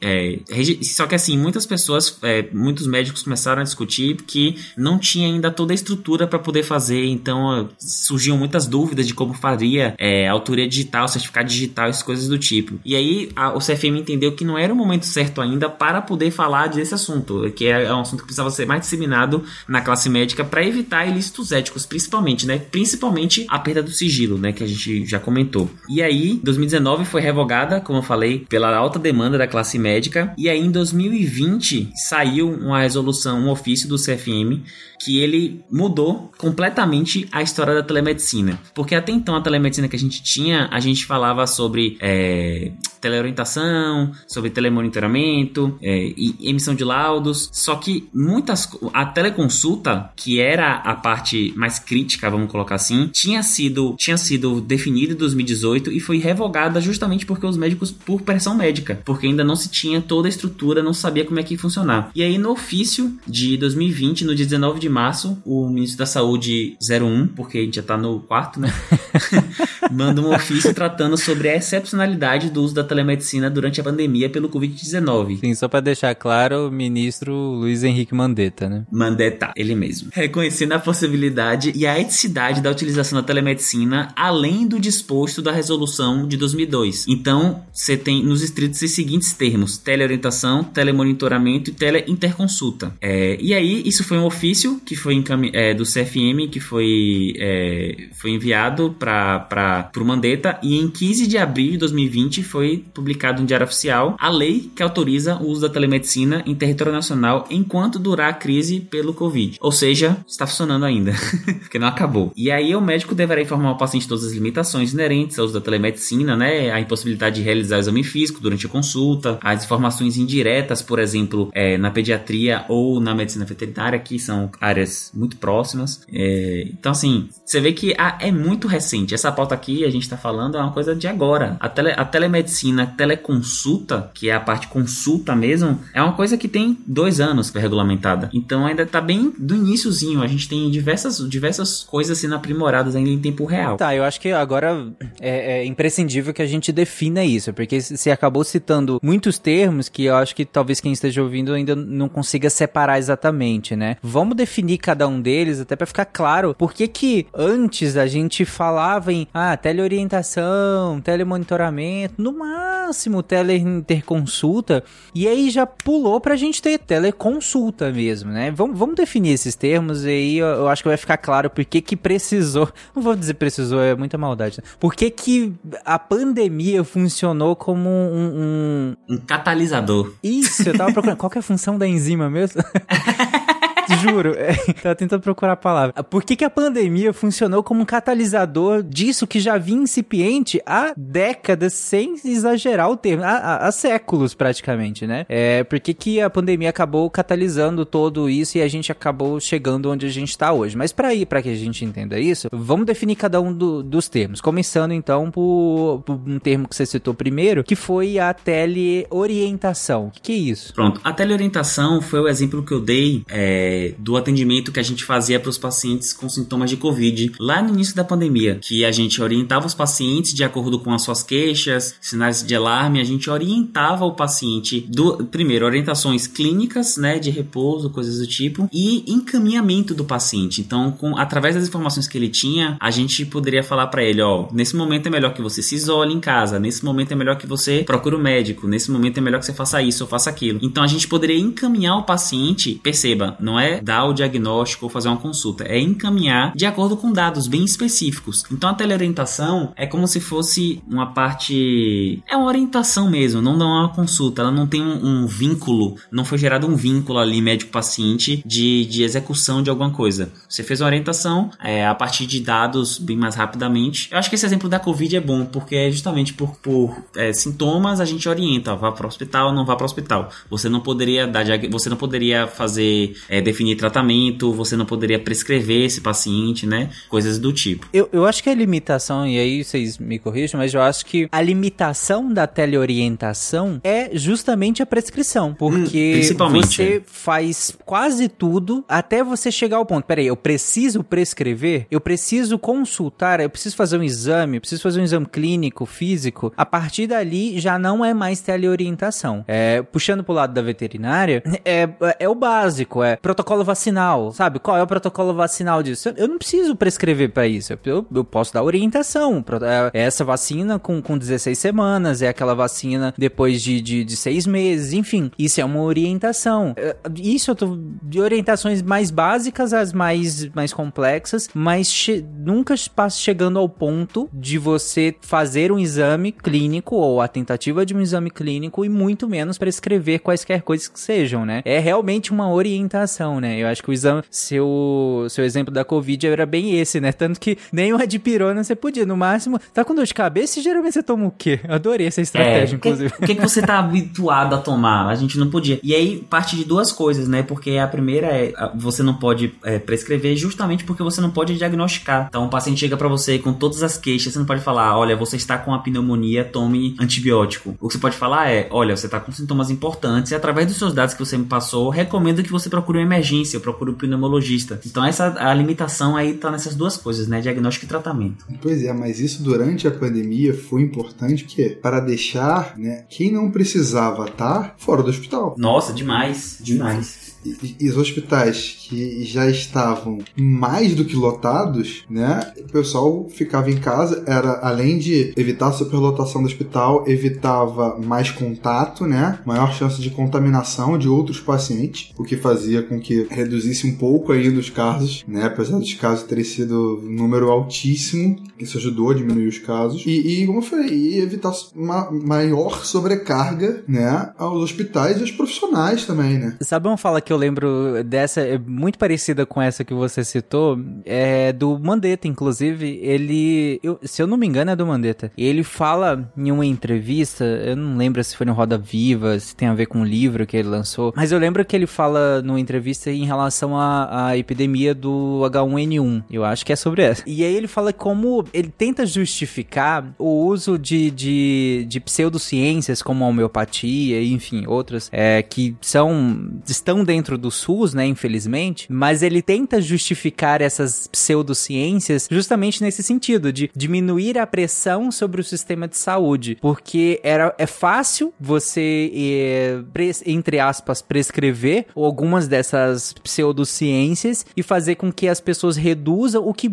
[SPEAKER 2] é, só que assim, muitas pessoas, é, muitos médicos começaram a discutir que não tinha ainda toda a estrutura para poder fazer, então surgiam muitas dúvidas de como faria é, autoria digital, certificado digital, essas coisas do tipo. E aí a, o CFM entendeu que não era o momento certo ainda para poder falar desse assunto, que é, é um assunto que precisava ser mais disseminado na classe médica para evitar ilícitos éticos, principalmente, né? Principalmente a perda do sigilo, né? Que a gente já comentou. E aí, 2019 foi revogada, como eu falei, pela alta demanda da classe médica. E aí, em 2020, saiu uma resolução, um ofício do CFM que ele mudou completamente a história da telemedicina. Porque até então a telemedicina que a gente tinha, a gente falava sobre é, teleorientação, sobre telemonitoramento é, e emissão de laudos. Só que muitas. A teleconsulta, que era a parte mais crítica, vamos colocar assim, tinha sido, tinha sido definida em 2018 e foi revogada justamente porque os médicos, por pressão médica, porque ainda não se tinha toda a estrutura, não sabia como é que ia funcionar. E aí, no ofício de 2020, no dia 19 de março, o ministro da Saúde 01, porque a gente já tá no quarto, né? manda um ofício tratando sobre a excepcionalidade do uso da telemedicina durante a pandemia pelo Covid-19.
[SPEAKER 1] Sim, só para deixar claro, o ministro Luiz Henrique Mandetta, né?
[SPEAKER 2] Mandetta, ele mesmo. Reconhecendo a possibilidade e a eticidade da utilização da telemedicina além do disposto da resolução de 2002. Então, você tem nos estritos os seguintes termos: teleorientação, telemonitoramento e teleinterconsulta. É, e aí, isso foi um ofício que foi é, do CFM que foi, é, foi enviado para o Mandetta e em 15 de abril de 2020 foi publicado no Diário Oficial a lei que autoriza o uso da telemedicina em território nacional enquanto durar a crise pelo Covid. Ou seja, está funcionando ainda, porque não acabou. E aí o médico deverá informar o paciente todas as limitações inerentes ao uso da telemedicina, né? A impossibilidade de realizar exame físico durante a consulta, as informações indiretas, por exemplo, é, na pediatria ou na medicina veterinária, que são áreas muito próximas. É, então, assim, você vê que a, é muito recente. Essa pauta aqui, a gente está falando, é uma coisa de agora. A, tele, a telemedicina, a teleconsulta, que é a parte consulta mesmo, é uma coisa que tem dois anos foi regulamentada. Então, ainda está bem do iníciozinho. A gente tem diversas, diversas coisas sendo aprimoradas ainda em tempo real.
[SPEAKER 1] Tá, eu acho que agora é, é imprescindível que a gente defina isso, porque você acabou citando muitos termos que eu acho que talvez quem esteja ouvindo ainda não consiga separar exatamente, né? Vamos definir cada um deles, até para ficar claro por que que antes a gente falava em ah, teleorientação, telemonitoramento, no máximo teleinterconsulta, e aí já pulou pra gente ter teleconsulta mesmo, né? Vamos, vamos definir esses termos e aí eu, eu, acho que vai ficar claro por que que precisou, não vou dizer precisou, é muita maldade, né? por que que a pandemia funcionou como um...
[SPEAKER 2] Um, um catalisador.
[SPEAKER 1] Isso, eu tava procurando, qual que é a função da enzima mesmo? Juro. É, tava tentando procurar a palavra. Por que, que a pandemia funcionou como um catalisador disso que já vinha incipiente há décadas, sem exagerar o termo, há, há, séculos praticamente, né? É, por que, que a pandemia acabou catalisando todo isso e a gente acabou chegando onde a gente está hoje? Mas para ir, para que a gente entenda isso, vamos definir cada um do, dos termos. Começando então por, por, um termo que você citou primeiro, que foi a teleorientação. O que, que é isso?
[SPEAKER 2] Pronto. A teleorientação foi o exemplo que eu dei. É do atendimento que a gente fazia para os pacientes com sintomas de Covid lá no início da pandemia, que a gente orientava os pacientes de acordo com as suas queixas, sinais de alarme, a gente orientava o paciente do primeiro orientações clínicas, né, de repouso, coisas do tipo, e encaminhamento do paciente. Então, com através das informações que ele tinha, a gente poderia falar para ele, ó, nesse momento é melhor que você se isole em casa, nesse momento é melhor que você procure o um médico, nesse momento é melhor que você faça isso ou faça aquilo. Então, a gente poderia encaminhar o paciente, perceba, não é é dar o diagnóstico ou fazer uma consulta, é encaminhar de acordo com dados bem específicos. Então a teleorientação é como se fosse uma parte. É uma orientação mesmo, não dá uma consulta, ela não tem um, um vínculo, não foi gerado um vínculo ali médico-paciente de, de execução de alguma coisa. Você fez uma orientação é, a partir de dados bem mais rapidamente. Eu acho que esse exemplo da Covid é bom, porque é justamente por, por é, sintomas a gente orienta, vá para o hospital, não vá para o hospital. Você não poderia dar, você não poderia fazer é, definir tratamento, você não poderia prescrever esse paciente, né? Coisas do tipo.
[SPEAKER 1] Eu, eu acho que a limitação, e aí vocês me corrijam, mas eu acho que a limitação da teleorientação é justamente a prescrição. Porque
[SPEAKER 2] principalmente,
[SPEAKER 1] você
[SPEAKER 2] é.
[SPEAKER 1] faz quase tudo até você chegar ao ponto. Peraí, eu preciso prescrever, eu preciso consultar, eu preciso fazer um exame, eu preciso fazer um exame clínico, físico. A partir dali já não é mais teleorientação. É, puxando pro lado da veterinária, é, é o básico, é protocolo vacinal, sabe? Qual é o protocolo vacinal disso? Eu não preciso prescrever para isso, eu, eu posso dar orientação. É é essa vacina com, com 16 semanas, é aquela vacina depois de, de, de seis meses, enfim. Isso é uma orientação. É, Isso eu tô de orientações mais básicas às mais, mais complexas, mas che- nunca passa chegando ao ponto de você fazer um exame clínico ou a tentativa de um exame clínico e muito menos prescrever quaisquer coisas que sejam, né? É realmente uma orientação, né? Eu acho que o exame, seu, seu exemplo da Covid era bem esse, né? Tanto que nem uma dipirona você podia. No máximo, tá com dor de cabeça e geralmente você toma o quê? Adorei essa estratégia,
[SPEAKER 2] É, que-
[SPEAKER 1] inclusive.
[SPEAKER 2] O que, que você tá habituado a tomar? A gente não podia. E aí parte de duas coisas, né? Porque a primeira é você não pode é, prescrever justamente porque você não pode diagnosticar. Então o paciente chega pra você com todas as queixas, você não pode falar, olha, você está com a pneumonia, tome antibiótico. O que você pode falar é, olha, você está com sintomas importantes e através dos seus dados que você me passou, recomendo que você procure uma emergência, procure um pneumologista. Então essa a limitação aí tá nessas duas coisas, né? Diagnóstico e tratamento.
[SPEAKER 4] Pois é, mas isso durante a pandemia foi importante que para deixar, né, quem não precisava estar fora do hospital.
[SPEAKER 2] Nossa, demais, demais.
[SPEAKER 4] E, os hospitais que já estavam mais do que lotados, né? O pessoal ficava em casa, era além de evitar a superlotação do hospital, evitava mais contato, né? Maior chance de contaminação de outros pacientes, o que fazia com que reduzisse um pouco ainda os casos, né? Apesar dos casos terem sido um número altíssimo, isso ajudou a diminuir os casos. E, e como eu falei, e evitar uma maior sobrecarga, né? Aos hospitais e aos profissionais também, né?
[SPEAKER 1] Sabe uma fala que eu lembro dessa, é muito parecida com essa que você citou, é do Mandetta, inclusive, ele, eu- se eu não me engano é do Mandetta, ele fala em uma entrevista, eu não lembro se foi no Roda Viva, se tem a ver com o livro que ele lançou, mas eu lembro que ele fala numa entrevista em relação à, à epidemia do H1N1, eu acho que é sobre essa. E aí ele fala como ele tenta justificar o uso de, de, de pseudociências como a homeopatia, enfim, outras, é, que são, estão dentro do SUS, né, infelizmente, mas ele tenta justificar essas pseudociências justamente nesse sentido, de diminuir a pressão sobre o sistema de saúde, porque era, é fácil você, eh, pres- entre aspas, prescrever algumas dessas pseudociências e fazer com que as pessoas reduzam o que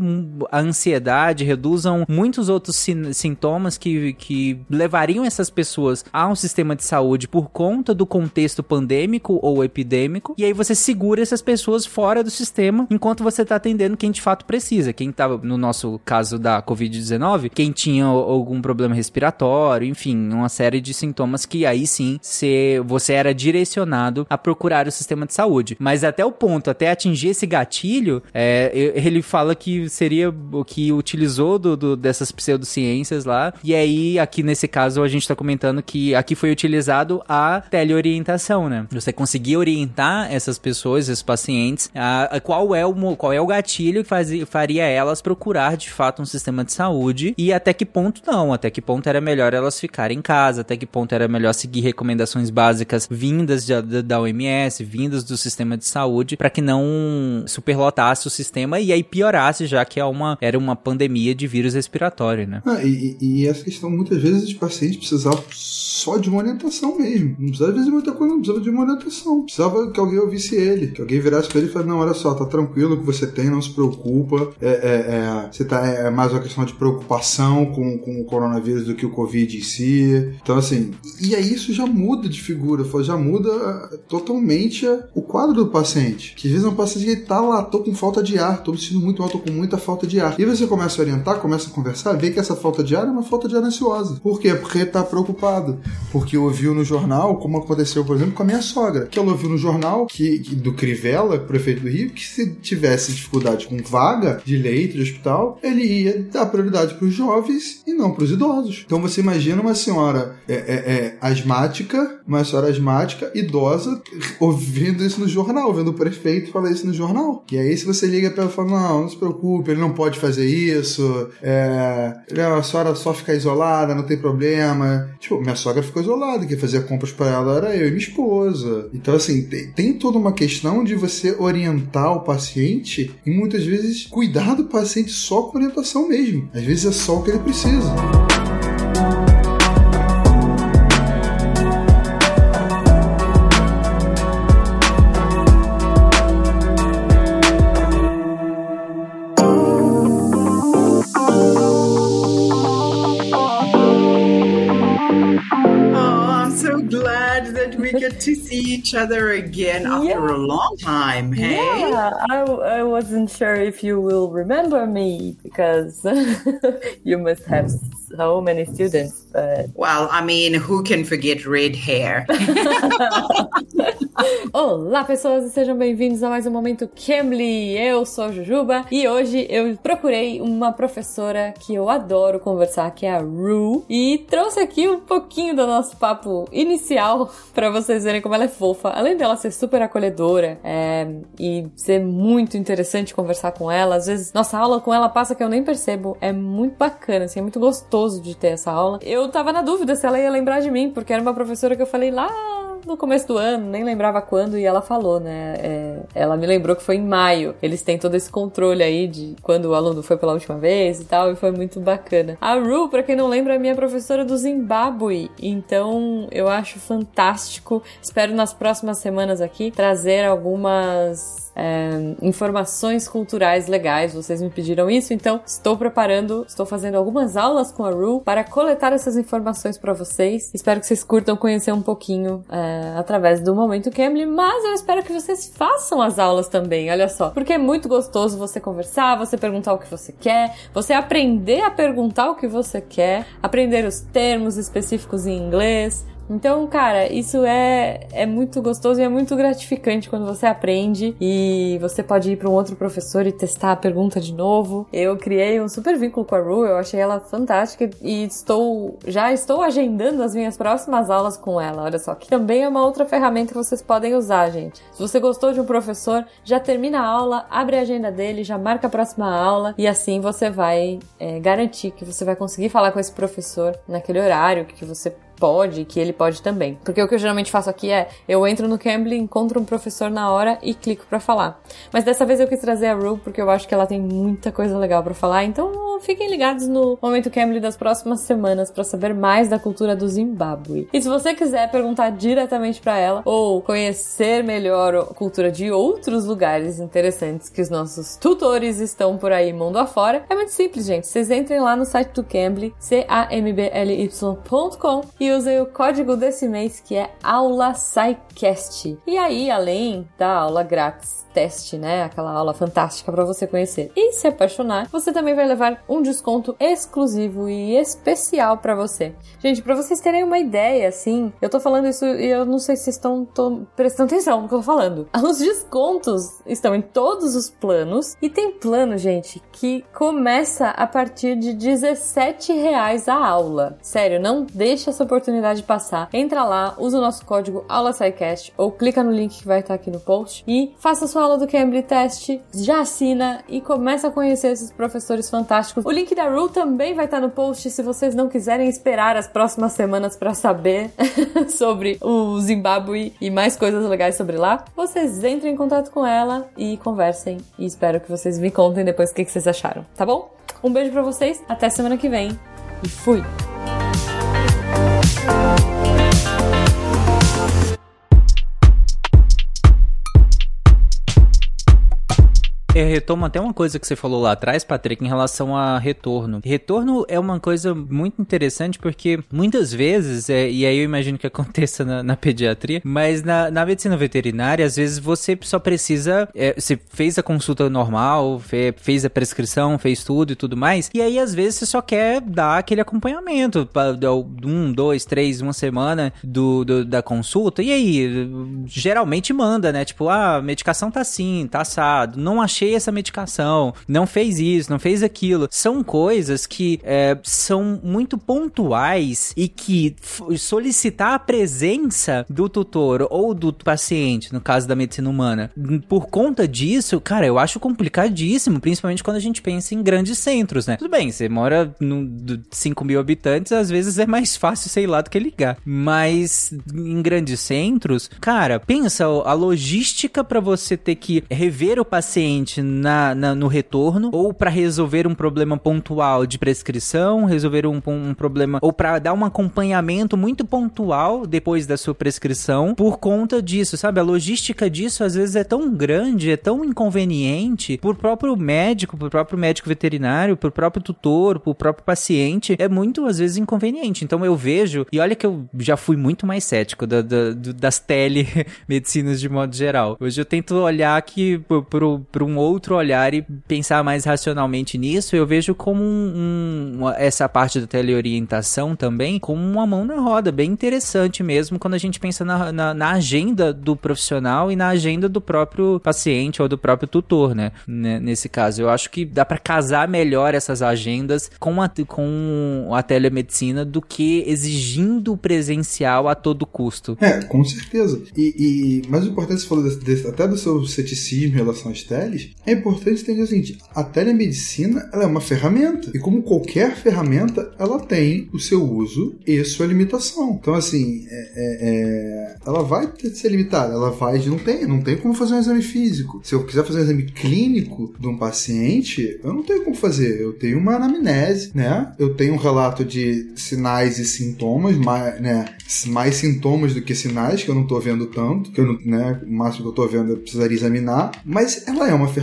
[SPEAKER 1] a ansiedade, reduzam muitos outros sin- sintomas que, que levariam essas pessoas a um sistema de saúde por conta do contexto pandêmico ou epidêmico, e aí você segura essas pessoas fora do sistema enquanto você tá atendendo quem de fato precisa. Quem tava, no nosso caso da Covid-19, quem tinha algum problema respiratório, enfim, uma série de sintomas que aí sim se você era direcionado a procurar o sistema de saúde. Mas até o ponto, até atingir esse gatilho, é, ele fala que seria o que utilizou do, do- dessas pseudociências lá. E aí, aqui nesse caso, a gente tá comentando que aqui foi utilizado a teleorientação, né? Você conseguir orientar essas pessoas, esses pacientes, a, a qual, é o, qual é o gatilho que fazia, faria elas procurar de fato um sistema de saúde e até que ponto não, até que ponto era melhor elas ficarem em casa, até que ponto era melhor seguir recomendações básicas vindas de- da, da OMS, vindas do sistema de saúde, para que não superlotasse o sistema e aí piorasse, já que é uma, era uma pandemia de vírus respiratório, né?
[SPEAKER 4] Ah, e, e- essa questão, muitas vezes, os pacientes precisavam só de uma orientação mesmo. Não precisava, de muita coisa, não precisava de uma orientação. Precisava que alguém ouvisse ele, que alguém virasse pra ele e falasse, não, olha só, tá tranquilo o que você tem, não se preocupa. É, é, é, você tá, é mais uma questão de preocupação com, com o coronavírus do que o Covid em si. Então, assim, e aí isso já muda de figura, já muda ah, totalmente o quadro do paciente. Que às vezes é um paciente que tá lá, tô com falta de ar, tô me sentindo muito mal, tô com muita falta de ar. E você começa a orientar, começa a conversar, vê que essa falta de ar é uma falta de ar ansiosa. Por quê? Porque tá preocupado. Porque ouviu no jornal, como aconteceu, por exemplo, com a minha sogra, que ela ouviu no jornal Que, que- do Crivella, prefeito do Rio, que se tivesse dificuldade com vaga de leito de hospital, ele ia dar prioridade para os jovens e não para os idosos. Então você imagina uma senhora é, é, é, asmática, uma senhora asmática, idosa, ouvindo isso no jornal, vendo o prefeito falar isso no jornal. E aí, se você liga para ela e fala: Não, não se preocupe, ele não pode fazer isso, é, ele- a senhora só fica isolada, não tem problema. Tipo, minha sogra ficou isolada, quem fazia compras para ela era eu e minha esposa. Então, assim, tem, tem toda uma questão de você orientar o paciente e muitas vezes cuidar do paciente só com orientação mesmo. Às vezes é só o que ele precisa.
[SPEAKER 8] See each other again after
[SPEAKER 9] Yeah.
[SPEAKER 8] a long time. Hey.
[SPEAKER 9] Yeah, I, I wasn't sure if you will remember me because you must have so many students. But
[SPEAKER 8] Well, I mean, who can forget red hair?
[SPEAKER 9] Olá, pessoas, e sejam bem-vindos a mais um Momento Cambly. Eu sou a Jujuba e hoje eu procurei uma professora que eu adoro conversar, que é a Ru, e trouxe aqui um pouquinho do nosso papo inicial pra vocês verem como ela é fofa. Além dela ser super acolhedora é, e ser muito interessante conversar com ela, às vezes nossa aula com ela passa que eu nem percebo. É muito bacana, assim, é muito gostoso de ter essa aula. Eu tava na dúvida se ela ia lembrar de mim, porque era uma professora que eu falei lá no começo do ano, nem lembrava quando, e ela falou, né? é, ela me lembrou que foi em maio. Eles têm todo esse controle aí de quando o aluno foi pela última vez e tal, e foi muito bacana. A Ru, pra quem não lembra, é minha professora do Zimbábue, então eu acho fantástico. Espero nas próximas semanas aqui trazer algumas é, informações culturais legais. Vocês me pediram isso, então estou preparando, estou fazendo algumas aulas com a Ru para coletar essas informações para vocês. Espero que vocês curtam conhecer um pouquinho é, através do Momento Cambly, mas eu espero que vocês façam as aulas também, olha só. Porque é muito gostoso você conversar, você perguntar o que você quer, você aprender a perguntar o que você quer, aprender os termos específicos em inglês, então, cara, isso é, é muito gostoso e é muito gratificante quando você aprende e você pode ir para um outro professor e testar a pergunta de novo. Eu criei um super vínculo com a Ru, eu achei ela fantástica e estou já estou agendando as minhas próximas aulas com ela. Olha só, que também é uma outra ferramenta que vocês podem usar, gente. Se você gostou de um professor, já termina a aula, abre a agenda dele, já marca a próxima aula e assim você vai é, garantir que você vai conseguir falar com esse professor naquele horário que você pode, que ele pode também. Porque o que eu geralmente faço aqui é, eu entro no Cambly, encontro um professor na hora e clico pra falar. Mas dessa vez eu quis trazer a Ru porque eu acho que ela tem muita coisa legal pra falar, então fiquem ligados no Momento Cambly das próximas semanas pra saber mais da cultura do Zimbábue. E se você quiser perguntar diretamente pra ela ou conhecer melhor a cultura de outros lugares interessantes que os nossos tutores estão por aí mundo afora, é muito simples, gente. Vocês entrem lá no site do Cambly, c-a-m-b-l-y.com e usem o código desse mês que é aula SciCast. E aí, além da aula grátis teste, né? Aquela aula fantástica para você conhecer e se apaixonar, você também vai levar um desconto exclusivo e especial para você. Gente, para vocês terem uma ideia, assim, eu tô falando isso e eu não sei se vocês estão prestando atenção no que eu tô falando. Os descontos estão em todos os planos e tem plano, gente, que começa a partir de 17 reais a aula. Sério, não deixa essa oportunidade passar. Entra lá, usa o nosso código AulaSciCast ou clica no link que vai estar aqui no post e faça sua aula do Cambly Test, já assina e começa a conhecer esses professores fantásticos. O link da Ru também vai estar no post se vocês não quiserem esperar as próximas semanas para saber sobre o Zimbábue e mais coisas legais sobre lá. Vocês entrem em contato com ela e conversem e espero que vocês me contem depois o que que vocês acharam, tá bom? Um beijo para vocês, até semana que vem e fui! Bye.
[SPEAKER 1] Eu retomo até uma coisa que você falou lá atrás, Patrick, em relação a retorno. Retorno é uma coisa muito interessante porque muitas vezes, é, e aí eu imagino que aconteça na, na pediatria, mas na, na, medicina veterinária, às vezes você só precisa. É, você fez a consulta normal, fe, fez a prescrição, fez tudo e tudo mais, e aí às vezes você só quer dar aquele acompanhamento, um, dois, três, uma semana do, do da consulta, e aí geralmente manda, né? Tipo, ah, a medicação tá assim, tá assado, não achei essa medicação, não fez isso, não fez aquilo. São coisas que é, são muito pontuais e que solicitar a presença do tutor ou do paciente, no caso da medicina humana, por conta disso, cara, eu acho complicadíssimo, principalmente quando a gente pensa em grandes centros, né? Tudo bem, você mora no 5 mil habitantes, às vezes é mais fácil, sei lá, do que ligar. Mas em grandes centros, cara, pensa a logística para você ter que rever o paciente na, na no retorno ou para resolver um problema pontual de prescrição, resolver um, um problema ou para dar um acompanhamento muito pontual depois da sua prescrição por conta disso, sabe? A logística disso às vezes é tão grande, é tão inconveniente por próprio médico, por próprio médico veterinário, por próprio tutor, por próprio paciente, é muito às vezes inconveniente. Então eu vejo, e olha que eu já fui muito mais cético da, da, das telemedicinas de modo geral. Hoje eu tento olhar aqui por um outro olhar e pensar mais racionalmente nisso. Eu vejo como um, um, essa parte da teleorientação também como uma mão na roda, bem interessante mesmo quando a gente pensa na, na, na agenda do profissional e na agenda do próprio paciente ou do próprio tutor, né? Nesse caso, eu acho que dá para casar melhor essas agendas com a, com a telemedicina do que exigindo o presencial a todo custo.
[SPEAKER 4] É, com certeza. E, e mas o importante você falou desse, desse, até do seu ceticismo em relação às teles, é importante entender o seguinte: a telemedicina ela é uma ferramenta e como qualquer ferramenta, ela tem o seu uso e sua limitação. Então assim, é, é, é, ela vai ser limitada, ela vai não tem, não tem como fazer um exame físico. Se eu quiser fazer um exame clínico de um paciente, eu não tenho como fazer. Eu tenho uma anamnese, né? Eu tenho um relato de sinais e sintomas, mais, né? mais sintomas do que sinais, que eu não estou vendo tanto, que eu não, né? O máximo que eu estou vendo eu precisaria examinar, mas ela é uma ferramenta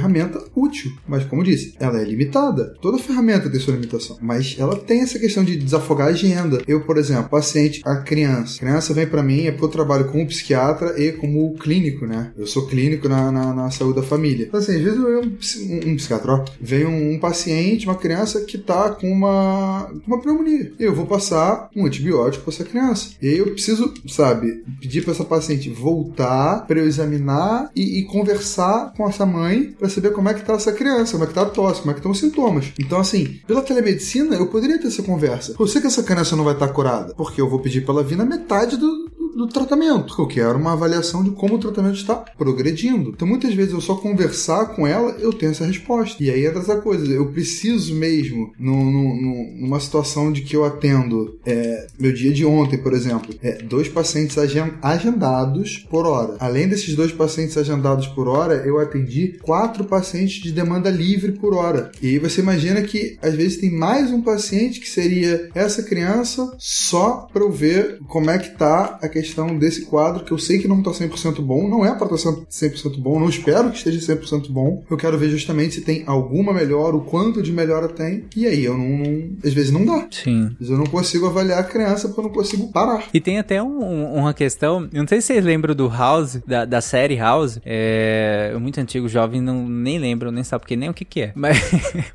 [SPEAKER 4] útil. Mas como disse, ela é limitada. Toda ferramenta tem sua limitação, mas ela tem essa questão de desafogar a agenda. Eu, por exemplo, paciente, a criança. A criança vem para mim, é porque eu trabalho como psiquiatra e como clínico, né? Eu sou clínico na, na, na saúde da família. Então, assim, às vezes eu um, um psiquiatra, ó, vem um, um, paciente, uma criança que tá com uma, uma pneumonia. Eu vou passar um antibiótico para essa criança. E eu preciso, sabe, pedir para essa paciente voltar para eu examinar e, e, conversar com essa mãe para saber como é que tá essa criança, como é que tá a tosse, como é que estão os sintomas. Então, assim, pela telemedicina, eu poderia ter essa conversa. Eu sei que essa criança não vai estar tá curada, porque eu vou pedir para ela vir na metade do, do tratamento. Eu quero uma avaliação de como o tratamento está progredindo. Então, muitas vezes, eu só conversar com ela, eu tenho essa resposta. E aí é dessa coisa. Eu preciso mesmo, no, no, numa situação de que eu atendo, é, meu dia de ontem, por exemplo, é, dois pacientes agendados por hora. Além desses dois pacientes agendados por hora, eu atendi quatro pacientes de demanda livre por hora. E aí você imagina que, às vezes, tem mais um paciente que seria essa criança só para eu ver como é que tá a questão questão desse quadro, que eu sei que não está 100% bom, não é para estar 100% bom, não espero que esteja 100% bom. Eu quero ver justamente se tem alguma melhora, o quanto de melhora tem, e aí eu não, não às vezes não dá.
[SPEAKER 1] Sim.
[SPEAKER 4] Eu não consigo avaliar a criança porque eu não consigo parar.
[SPEAKER 1] E tem até um, uma questão, eu não sei se vocês lembram do House, da, da série House, é muito antigo, jovem, não nem lembro, nem sabe porque nem o que que é. Mas,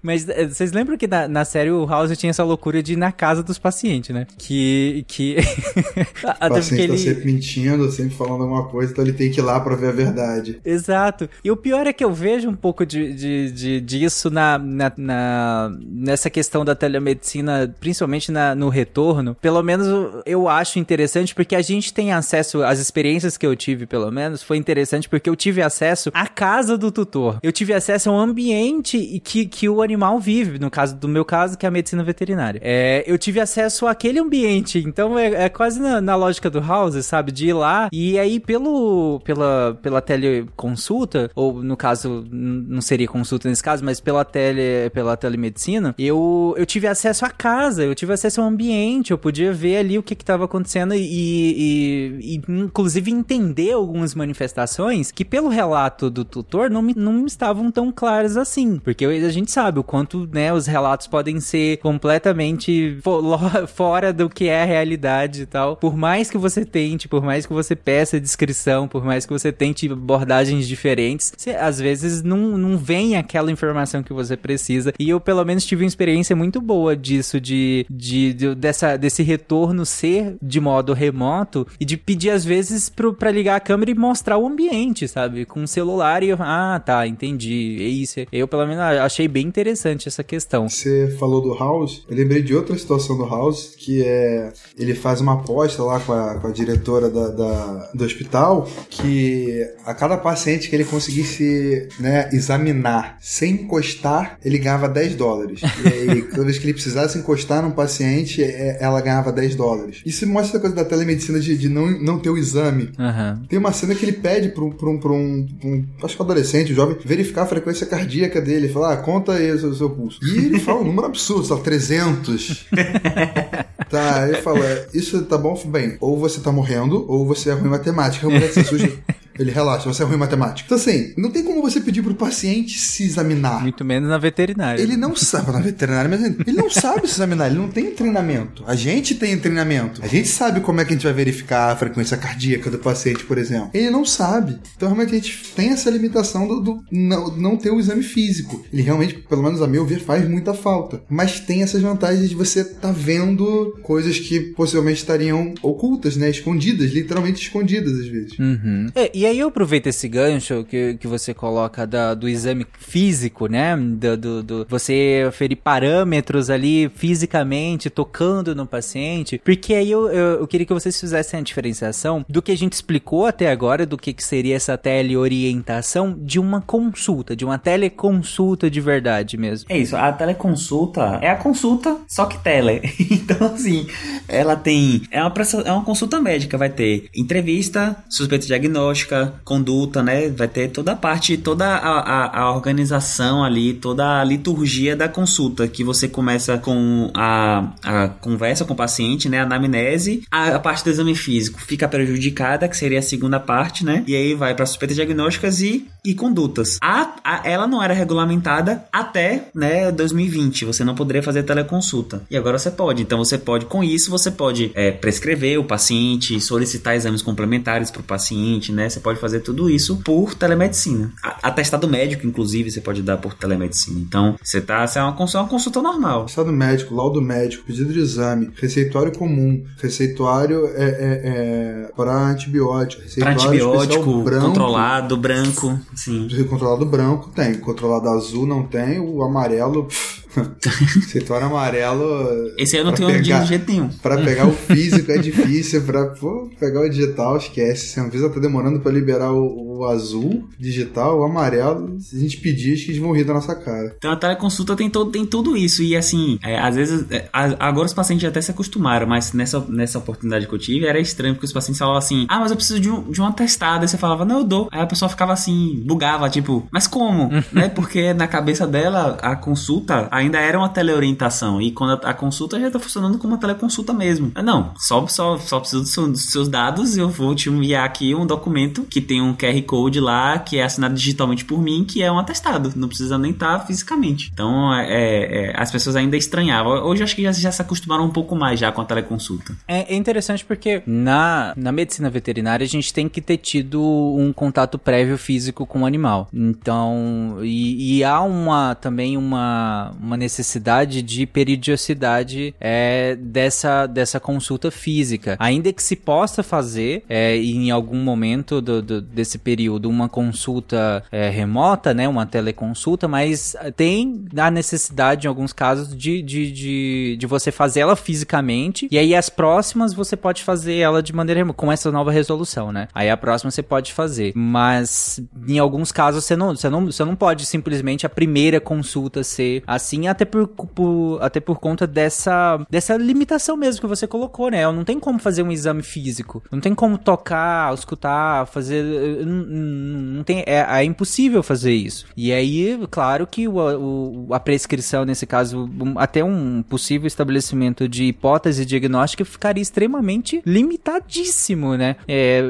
[SPEAKER 1] mas é, vocês lembram que na, na série o House tinha essa loucura de ir na casa dos pacientes, né? Que, que
[SPEAKER 4] até porque ele sempre mentindo, sempre falando alguma coisa, então ele tem que ir lá pra ver a verdade.
[SPEAKER 1] Exato. E o pior é que eu vejo um pouco de, de, de disso na, na, na, nessa questão da telemedicina, principalmente na, no retorno. Pelo menos eu acho interessante porque a gente tem acesso, às experiências que eu tive, pelo menos, foi interessante porque eu tive acesso à casa do tutor. Eu tive acesso ao ambiente que, que o animal vive, no caso do meu caso, que é a medicina veterinária. É, eu tive acesso àquele ambiente, então é, é quase na, na lógica do House sabe? De ir lá e aí pelo, pela, pela teleconsulta, ou no caso, não seria consulta nesse caso, mas pela tele, pela telemedicina, eu, eu tive acesso à casa, eu tive acesso ao ambiente, eu podia ver ali o que que tava acontecendo e, e, e inclusive entender algumas manifestações que pelo relato do tutor não me, não estavam tão claras assim, porque a gente sabe o quanto, né, os relatos podem ser completamente fora do que é a realidade e tal. Por mais que você tente, por mais que você peça descrição, por mais que você tente abordagens diferentes, você, às vezes não, não vem aquela informação que você precisa. E eu, pelo menos, tive uma experiência muito boa disso, de, de, de- dessa, desse retorno ser de modo remoto e de pedir, às vezes, pro, pra ligar a câmera e mostrar o ambiente, sabe? Com o celular e eu, ah, tá, entendi. É isso. Eu, pelo menos, achei bem interessante essa questão.
[SPEAKER 4] Você falou do House, eu lembrei de outra situação do House, que é ele faz uma aposta lá com a, com a da, da- do hospital, que a cada paciente que ele conseguisse né, examinar sem encostar, ele ganhava 10 dólares. E aí, toda vez que ele precisasse encostar num paciente, é- ela ganhava 10 dólares. Isso mostra a coisa da telemedicina de, de não, não ter o exame.
[SPEAKER 1] Aham.
[SPEAKER 4] Tem uma cena que ele pede pra um, pra um, pra um, pra um acho que um adolescente, um jovem, verificar a frequência cardíaca dele. Fala, ah, conta aí o seu, seu pulso. E ele fala um número absurdo, só 300. tá, ele fala, isso tá bom? Bem, ou você tá morrendo, ou você é ruim em matemática. A mulher se assusta. Ele relaxa, você é ruim em matemática. Então assim, não tem como você pedir pro paciente se examinar.
[SPEAKER 1] Muito menos na veterinária.
[SPEAKER 4] Ele não sabe, na veterinária, mas ele não sabe se examinar, ele não tem treinamento. A gente tem treinamento. A gente sabe como é que a gente vai verificar a frequência cardíaca do paciente, por exemplo. Ele não sabe. Então, realmente, a gente tem essa limitação do, do não, não ter o exame físico. Ele realmente, pelo menos a meu ver, faz muita falta. Mas tem essas vantagens de você estar vendo coisas que possivelmente estariam ocultas, né? Escondidas, literalmente escondidas às vezes.
[SPEAKER 1] Uhum. É, e aí eu aproveito esse gancho que, que você coloca da- do exame físico, né? Do, do- do- você ferir parâmetros ali fisicamente, tocando no paciente. Porque aí eu, eu, eu queria que vocês fizessem a diferenciação do que a gente explicou até agora, do que, que seria essa teleorientação de uma consulta, de uma teleconsulta de verdade mesmo.
[SPEAKER 2] É isso, a teleconsulta é a consulta, só que tele. Então, assim, ela tem. É uma, é uma consulta médica, vai ter entrevista, suspeita diagnóstica, conduta, né? Vai ter toda a parte, toda a, a, a organização ali, toda a liturgia da consulta, que você começa com a, a conversa com o paciente, né? A anamnese, a, a parte do exame físico fica prejudicada, que seria a segunda parte, né? E aí vai para suspeitas diagnósticas e, e condutas. A, a- ela não era regulamentada até, né, 2020. Você não poderia fazer teleconsulta. E agora você pode. Então você pode, com isso, você pode é, prescrever o paciente, solicitar exames complementares para o paciente, né? Você pode fazer tudo isso por telemedicina. Atestado médico, inclusive, você pode dar por telemedicina. Então, você tá, você é uma, é uma consulta normal.
[SPEAKER 4] Estado médico, laudo médico, pedido de exame, receituário comum, receituário é, é, é, para antibiótico, receituário especial
[SPEAKER 2] antibiótico,
[SPEAKER 4] branco,
[SPEAKER 2] controlado, branco, sim.
[SPEAKER 4] Controlado branco tem, controlado azul não tem, o amarelo. pff, receituário amarelo.
[SPEAKER 2] Esse aí eu não tenho
[SPEAKER 4] pegar-
[SPEAKER 2] de jeito nenhum.
[SPEAKER 4] Pra pegar o físico é difícil, pra pô, pegar o digital, esquece. Se a Anvisa tá demorando pra liberar o, o azul digital, o amarelo, se a gente pedir, acho que eles vão rir da nossa cara.
[SPEAKER 2] Então a teleconsulta tem, todo, tem tudo isso. E assim, é, às vezes, é, a- agora os pacientes até se acostumaram, mas nessa, nessa oportunidade que eu tive era estranho, porque os pacientes falavam assim: Ah, mas eu preciso de um, de um atestado. Aí você falava, não, eu dou. Aí a pessoa ficava assim, bugava, tipo, mas como? né? Porque na cabeça dela, a consulta ainda era uma teleorientação. E quando a, a consulta já tá funcionando como uma teleconsulta mesmo. Ah, Não, só, só, só preciso dos seus, dos seus dados e eu vou te enviar aqui um documento que tem um QR Code lá, que é assinado digitalmente por mim, que é um atestado. Não precisa nem estar fisicamente. Então, é, é, as pessoas ainda estranhavam. Hoje acho que já, já se acostumaram um pouco mais já com a teleconsulta.
[SPEAKER 1] É, é interessante porque na, na medicina veterinária a gente tem que ter tido um contato prévio físico com o animal. Então, e, e há uma também uma, uma necessidade de periodicidade é, dessa, dessa consulta física. Ainda que se possa fazer é, em algum momento do, do- desse período uma consulta é, remota, né, uma teleconsulta, mas tem a necessidade em alguns casos de, de, de, de você fazer ela fisicamente e aí as próximas você pode fazer ela de maneira remota, com essa nova resolução, né? Aí a próxima você pode fazer, mas em alguns casos você não, você não, você não pode simplesmente a primeira consulta ser assim. Assim, até por, por- até por conta dessa, dessa limitação mesmo que você colocou, né? Não tem como fazer um exame físico, não tem como tocar, escutar, fazer. Não, não- tem, é, é impossível fazer isso. E aí, claro que o, o- a prescrição, nesse caso, até um possível estabelecimento de hipótese diagnóstica ficaria extremamente limitadíssimo, né? É,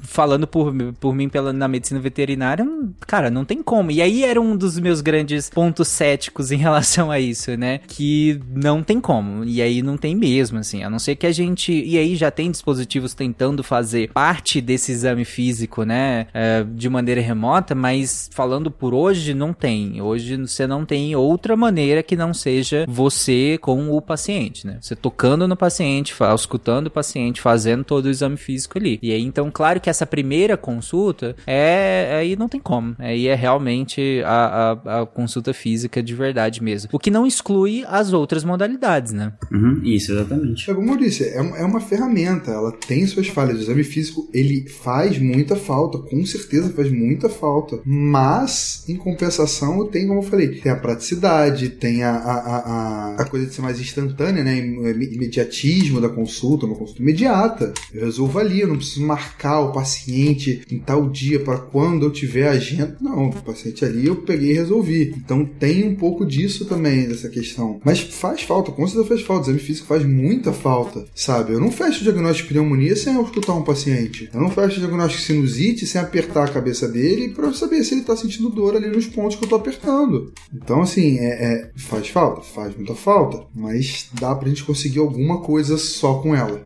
[SPEAKER 1] falando por, por mim pela, na medicina veterinária, hum, cara, não tem como. E aí era um dos meus grandes pontos céticos em relação a isso, né? Que não tem como. E aí não tem mesmo, assim. A não ser que a gente. E aí já tem dispositivos tentando fazer parte desse exame físico, né? é, de maneira remota, mas falando por hoje, não tem. Hoje você não tem outra maneira que não seja você com o paciente, né? Você tocando no paciente, escutando o paciente, fazendo todo o exame físico ali. E aí, então, claro que essa primeira consulta é. Aí não tem como. Aí é realmente a, a, a consulta física de verdade mesmo. O que não exclui as outras modalidades, né?
[SPEAKER 2] Uhum, isso, exatamente.
[SPEAKER 4] É como eu disse, é, é uma ferramenta, ela tem suas falhas. O exame físico, ele faz muita falta, com certeza faz muita falta. Mas, em compensação, tem, como eu falei, tem a praticidade, tem a, a, a, a- coisa de ser mais instantânea, né? Imediatismo da consulta, uma consulta imediata. Eu resolvo ali, eu não preciso marcar o paciente em tal dia para quando eu tiver agenda. Não, o paciente ali eu peguei e resolvi. Então tem um pouco disso também, dessa questão. Mas faz falta, com certeza faz falta. O exame físico faz muita falta, sabe? Eu não fecho o diagnóstico de pneumonia sem eu escutar um paciente. Eu não fecho o diagnóstico de sinusite sem apertar a cabeça dele para saber se ele tá sentindo dor ali nos pontos que eu tô apertando. Então, assim, é, é- faz falta? Faz muita falta. Mas dá pra gente conseguir alguma coisa só com ela.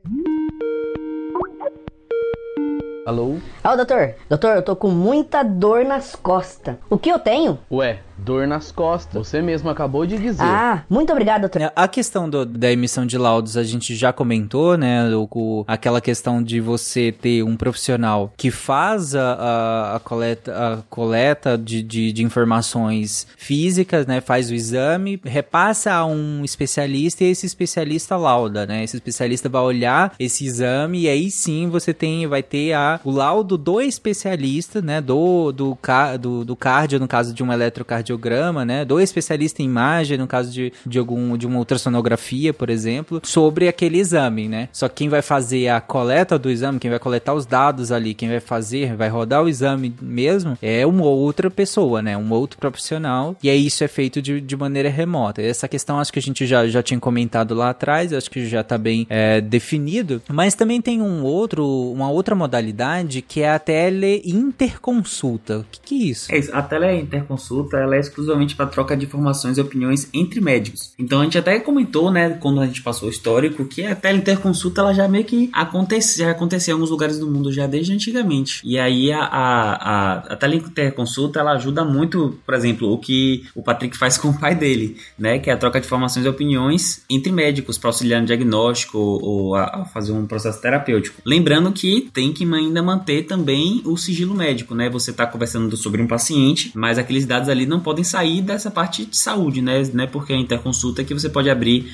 [SPEAKER 6] Alô?
[SPEAKER 7] Ô, doutor, doutor, eu tô com muita dor nas costas. O que eu tenho?
[SPEAKER 6] Ué, dor nas costas. Você mesmo acabou de dizer.
[SPEAKER 7] Ah, muito obrigado, doutor.
[SPEAKER 1] É, A questão do- da emissão de laudos a gente já comentou, né? O, o- aquela questão de você ter um profissional que faz a, a- a coleta, a coleta de, de, de informações físicas, né? Faz o exame, repassa a um especialista e esse especialista lauda, né? Esse especialista vai olhar esse exame e aí sim você tem, vai ter a, o laudo do especialista, né? Do, do, ca- do, do cardio, no caso de um eletrocardiograma, né? Do especialista em imagem, no caso de, de algum de uma ultrassonografia, por exemplo, sobre aquele exame, né? Só que quem vai fazer a coleta do exame, quem vai coletar os dados ali, quem vai fazer, vai rodar o exame mesmo, é uma outra pessoa, né? Um outro profissional. E aí isso é feito de, de maneira remota. Essa questão acho que a gente já, já tinha comentado lá atrás, acho que já tá bem é, definido. Mas também tem um outro, uma outra modalidade que é a teleinterconsulta. O que, que é isso?
[SPEAKER 2] É isso. A teleinterconsulta ela é exclusivamente para troca de informações e opiniões entre médicos. Então a gente até comentou, né, quando a gente passou o histórico, que a teleinterconsulta ela já meio que acontece, já aconteceu em alguns lugares do mundo já desde antigamente. E aí a, a, a, a teleinterconsulta ela ajuda muito, por exemplo, o que o Patrick faz com o pai dele, né, que é a troca de informações e opiniões entre médicos para auxiliar no diagnóstico ou, ou a, a fazer um processo terapêutico. Lembrando que tem que ainda manter também o sigilo médico, né? Você está conversando sobre um paciente, mas aqueles dados ali não podem sair dessa parte de saúde, né? né? Porque a interconsulta é que você pode abrir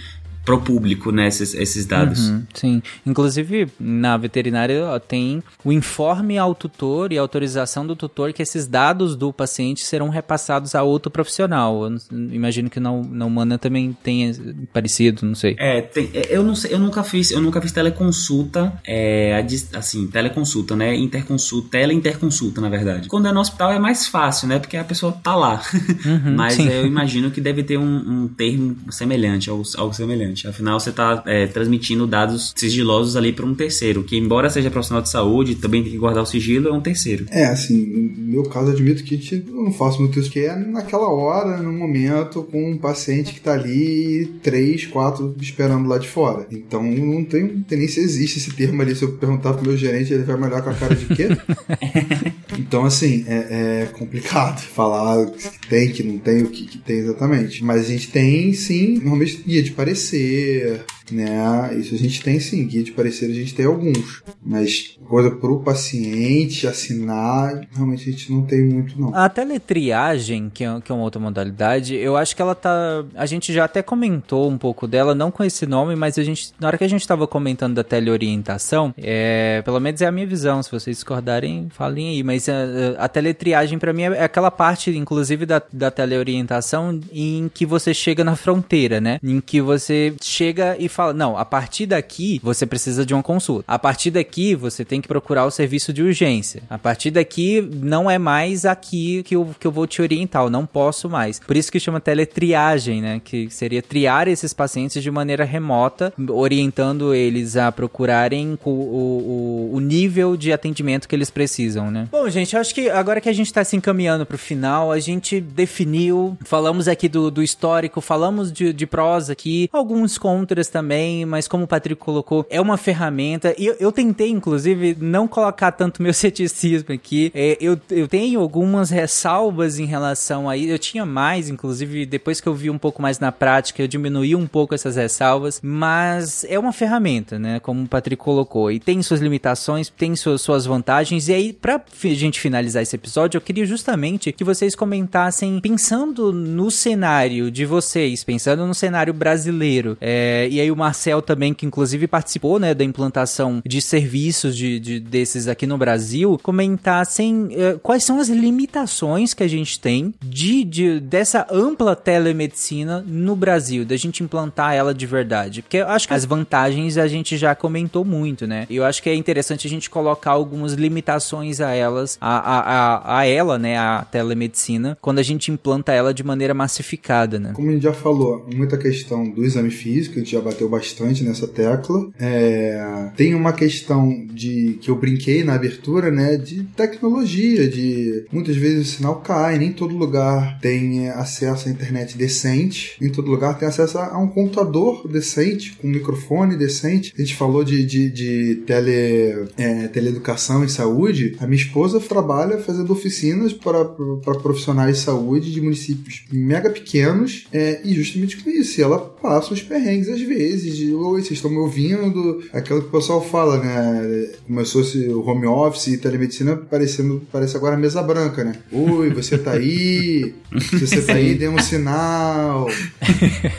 [SPEAKER 2] para o público, né? Esses, esses dados.
[SPEAKER 1] Uhum, sim. Inclusive, na veterinária tem o informe ao tutor e autorização do tutor que esses dados do paciente serão repassados a outro profissional. Eu imagino que na, na humana também tenha parecido, não sei.
[SPEAKER 2] É, tem- é, eu não sei, eu nunca fiz, eu nunca fiz teleconsulta, é, assim, teleconsulta, né? Interconsulta, teleinterconsulta, na verdade. Quando é no hospital é mais fácil, né? Porque a pessoa tá lá.
[SPEAKER 1] Uhum,
[SPEAKER 2] Mas
[SPEAKER 1] sim.
[SPEAKER 2] eu imagino que deve ter um, um termo semelhante, algo, algo semelhante. Afinal, você tá é, transmitindo dados sigilosos ali para um terceiro, que embora seja profissional de saúde, também tem que guardar o sigilo, é um terceiro.
[SPEAKER 4] É, assim, no meu caso, admito que a gente- eu não faço muito isso, que é naquela hora, no momento, com um paciente que tá ali, três, quatro esperando lá de fora. Então, não tem, não tem nem se existe esse termo ali. Se eu perguntar pro meu gerente, ele vai me olhar com a cara de quê? então, assim, é, é complicado falar o que tem, que não tem, o que, que tem exatamente. Mas a gente tem, sim, normalmente guia de parecer, né? Isso a gente tem sim, guia de parecer a gente tem alguns. Mas coisa pro paciente assinar, realmente a gente não tem muito, não.
[SPEAKER 1] A teletriagem, que é, que é uma outra modalidade, eu acho que ela tá. A gente já até comentou um pouco dela, não com esse nome, mas a gente. Na hora que a gente tava comentando da teleorientação, é, pelo menos é a minha visão. Se vocês discordarem, falem aí. Mas a, a teletriagem, para mim, é aquela parte, inclusive, da, da teleorientação em que você chega na fronteira, né? Em que você chega e fala: não, a partir daqui você precisa de uma consulta. A partir daqui você tem que procurar o serviço de urgência. A partir daqui não é mais aqui que eu, que eu vou te orientar, eu não posso mais. Por isso que chama teletriagem, né? Que seria triar esses pacientes de maneira remota, orientando eles a procurarem o, o, o nível de atendimento que eles precisam, né? Bom, gente, acho que agora que a gente tá se encaminhando pro final, a gente definiu, falamos aqui do, do histórico, falamos de, de prós aqui, alguns contras também, mas como o Patrick colocou, é uma ferramenta. E eu, eu tentei, inclusive, não colocar tanto meu ceticismo aqui. É, eu, eu tenho algumas ressalvas em relação a isso. Eu tinha mais, inclusive, depois que eu vi um pouco mais na prática, eu diminuí um pouco essas ressalvas. Mas é uma ferramenta, né? Como o Patrick colocou. E tem suas limitações, tem suas, suas vantagens. E aí, pra gente finalizar esse episódio, eu queria justamente que vocês comentassem, pensando no cenário de vocês, pensando no cenário brasileiro. É, e aí o Marcel também, que inclusive participou, né, da implantação de serviços de, de desses aqui no Brasil, comentassem é, quais são as limitações que a gente tem de, de dessa ampla telemedicina no Brasil, da gente implantar ela de verdade. Porque eu acho que as vantagens a gente já comentou muito, né? E eu acho que é interessante a gente colocar algumas limitações a elas, a, a, a, a ela, né, a telemedicina, quando a gente implanta ela de maneira massificada, né?
[SPEAKER 4] Como a gente já falou, muita questão do exame físico, a gente já bateu bastante nessa tecla. É, tem uma questão de que eu brinquei na abertura, né, de tecnologia, de muitas vezes o sinal cai, nem todo lugar tem acesso à internet decente, nem todo lugar tem acesso a um computador decente, com um microfone decente. A gente falou de, de, de tele, é, teleeducação e saúde. A minha esposa trabalha fazendo oficinas para, para profissionais de saúde de municípios mega pequenos é, e justamente com isso. ela passa os perrengues às vezes, de oi, vocês estão me ouvindo? Aquilo que o pessoal fala, né? Começou esse home office e telemedicina parecendo, parece agora a mesa branca, né? Oi, você tá aí? Se você tá aí, dê um sinal.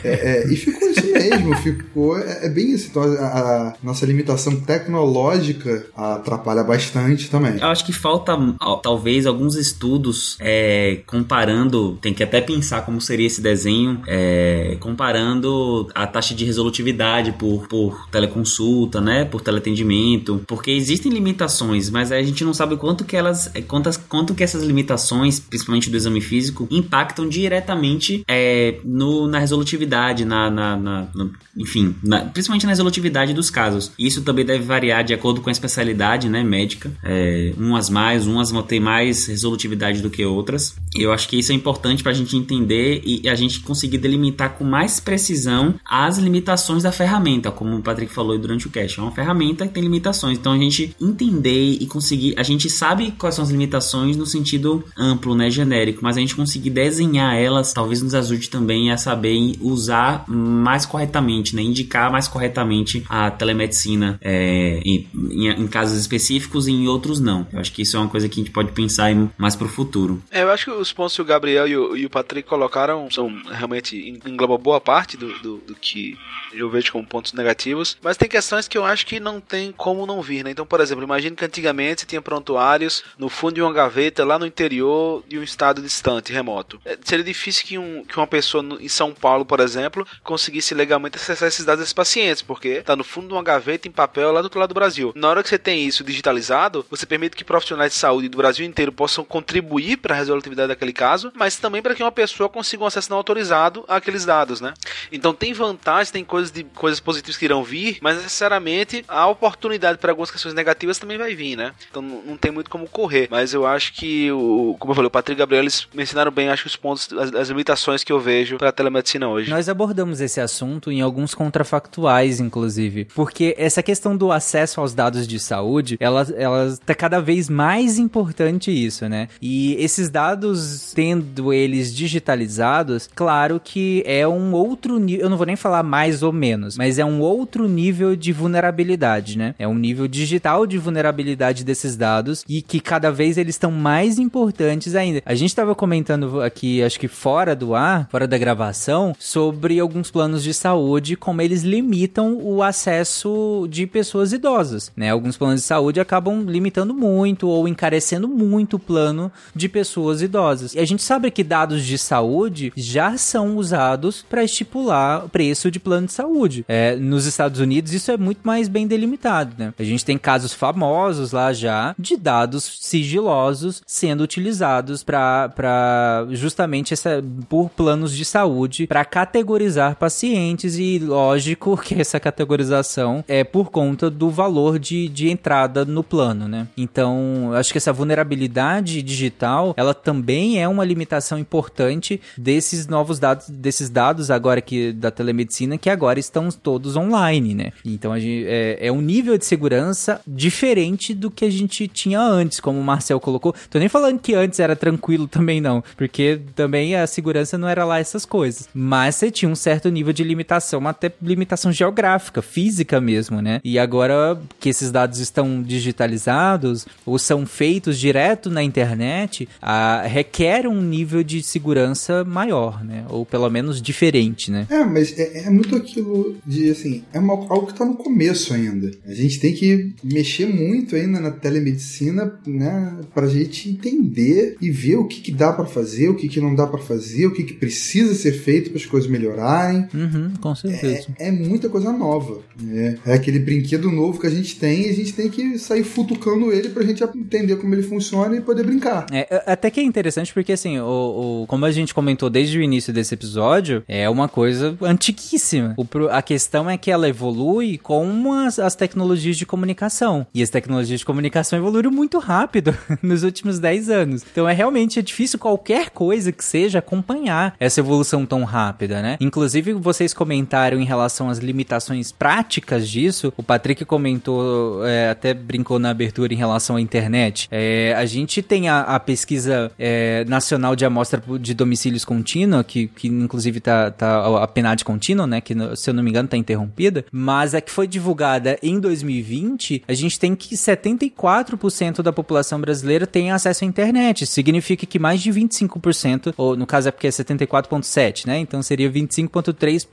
[SPEAKER 4] É, é, e ficou isso mesmo, ficou. É, é bem isso. Então, a, a, nossa limitação tecnológica atrapalha bastante também.
[SPEAKER 2] Eu acho que falta, talvez, alguns estudos é, comparando. Tem que até pensar como seria esse desenho, é, comparando a taxa de resolutividade por, por teleconsulta, né? Por teleatendimento. Porque existem limitações, mas a gente não sabe quanto que elas. Quantas, quanto que essas limitações, principalmente do exame físico, impactam diretamente é, no, na resolutividade, na, na, na no, enfim, na, principalmente na resolutividade dos casos. Isso também deve variar de acordo com a especialidade né, médica. É, umas mais, umas vão ter mais resolutividade do que outras. Eu acho que isso é importante para a gente entender e a gente conseguir delimitar com mais precisão as limitações da ferramenta, como o Patrick falou durante o cast. É uma ferramenta que tem limitações. Então a gente entender e conseguir. A gente sabe quais são as limitações no sentido amplo, né, genérico, mas a gente conseguir desenhar elas talvez nos ajude também a saber usar mais corretamente, né, indicar mais corretamente a telemedicina é, em, em, casos específicos e em outros não. Eu acho que isso é uma coisa que a gente pode pensar mais para o futuro.
[SPEAKER 3] É, eu acho que os pontos que o Gabriel e o, e o Patrick colocaram são realmente engloba boa parte do, do, do que eu vejo como pontos negativos, mas tem questões que eu acho que não tem como não vir, né? Então, por exemplo, imagine que antigamente tinha prontuários no fundo de uma gaveta lá no interior de um estado distante, remoto. É, seria difícil que, um, que uma pessoa em São Paulo, por exemplo, conseguisse legalmente acessar esses dados desses pacientes, porque está no fundo de uma gaveta em papel lá do outro lado do Brasil. Na hora que você tem isso digitalizado, você permite que profissionais de saúde do Brasil inteiro possam contribuir para a resolutividade daquele caso, mas também para que uma pessoa consiga um acesso não autorizado àqueles dados, né? Então tem vantagens, tem coisas de coisas positivas que irão vir, mas necessariamente a oportunidade para algumas questões negativas também vai vir, né? Então não tem muito como correr. Mas eu acho que o, como eu falei, o Patrick e Gabriel eles mencionaram bem, acho os pontos, as, as limitações que eu vejo para a telemedicina hoje.
[SPEAKER 1] Nós abordamos esse assunto assunto em alguns contrafactuais, inclusive. Porque essa questão do acesso aos dados de saúde, ela, ela tá cada vez mais importante isso, né? E esses dados, tendo eles digitalizados, claro que é um outro nível, eu não vou nem falar mais ou menos, mas é um outro nível de vulnerabilidade, né? É um nível digital de vulnerabilidade desses dados e que cada vez eles estão mais importantes ainda. A gente estava comentando aqui, acho que fora do ar, fora da gravação, sobre alguns planos de saúde, como eles limitam o acesso de pessoas idosas, né? Alguns planos de saúde acabam limitando muito ou encarecendo muito o plano de pessoas idosas. E a gente sabe que dados de saúde já são usados para estipular o preço de plano de saúde. É, nos Estados Unidos isso é muito mais bem delimitado, né? A gente tem casos famosos lá já de dados sigilosos sendo utilizados para justamente essa por planos de saúde para categorizar pacientes e lógico que essa categorização é por conta do valor de, de entrada no plano, né? Então, acho que essa vulnerabilidade digital, ela também é uma limitação importante desses novos dados, desses dados agora que da telemedicina que agora estão todos online, né? Então, gente, é, é um nível de segurança diferente do que a gente tinha antes, como o Marcel colocou. Tô nem falando que antes era tranquilo também não, porque também a segurança não era lá essas coisas. Mas você tinha um certo nível de limitação, até limitação geográfica, física mesmo, né? E agora que esses dados estão digitalizados ou são feitos direto na internet, a, requer um nível de segurança maior, né? Ou pelo menos diferente, né?
[SPEAKER 4] É, mas é, é muito aquilo de assim, é uma, algo que tá no começo ainda. A gente tem que mexer muito ainda na telemedicina, né? Pra gente entender e ver o que, que dá para fazer, o que, que não dá para fazer, o que, que precisa ser feito para as coisas melhorarem.
[SPEAKER 1] Uhum, com certeza.
[SPEAKER 4] É, é, muita coisa nova. É, é aquele brinquedo novo que a gente tem e a gente tem que sair futucando ele pra gente entender como ele funciona e poder brincar.
[SPEAKER 1] É, até que é interessante porque, assim, o, o, como a gente comentou desde o início desse episódio, é uma coisa antiquíssima. O, a questão é que ela evolui com as, as tecnologias de comunicação. E as tecnologias de comunicação evoluíram muito rápido nos últimos 10 anos. Então é realmente é difícil qualquer coisa que seja acompanhar essa evolução tão rápida, né? Inclusive, vocês comentaram em relação às limitações práticas disso. O Patrick comentou, é, até brincou na abertura em relação à internet. É, a gente tem a, a pesquisa é, nacional de amostra de domicílios contínua, que, que inclusive tá, tá a PNAD contínua, né? Que se eu não me engano tá interrompida. Mas a que foi divulgada em 2020, a gente tem que 74% da população brasileira tem acesso à internet. Significa que mais de 25%, ou no caso é porque é 74,7%, né? Então seria 25,3%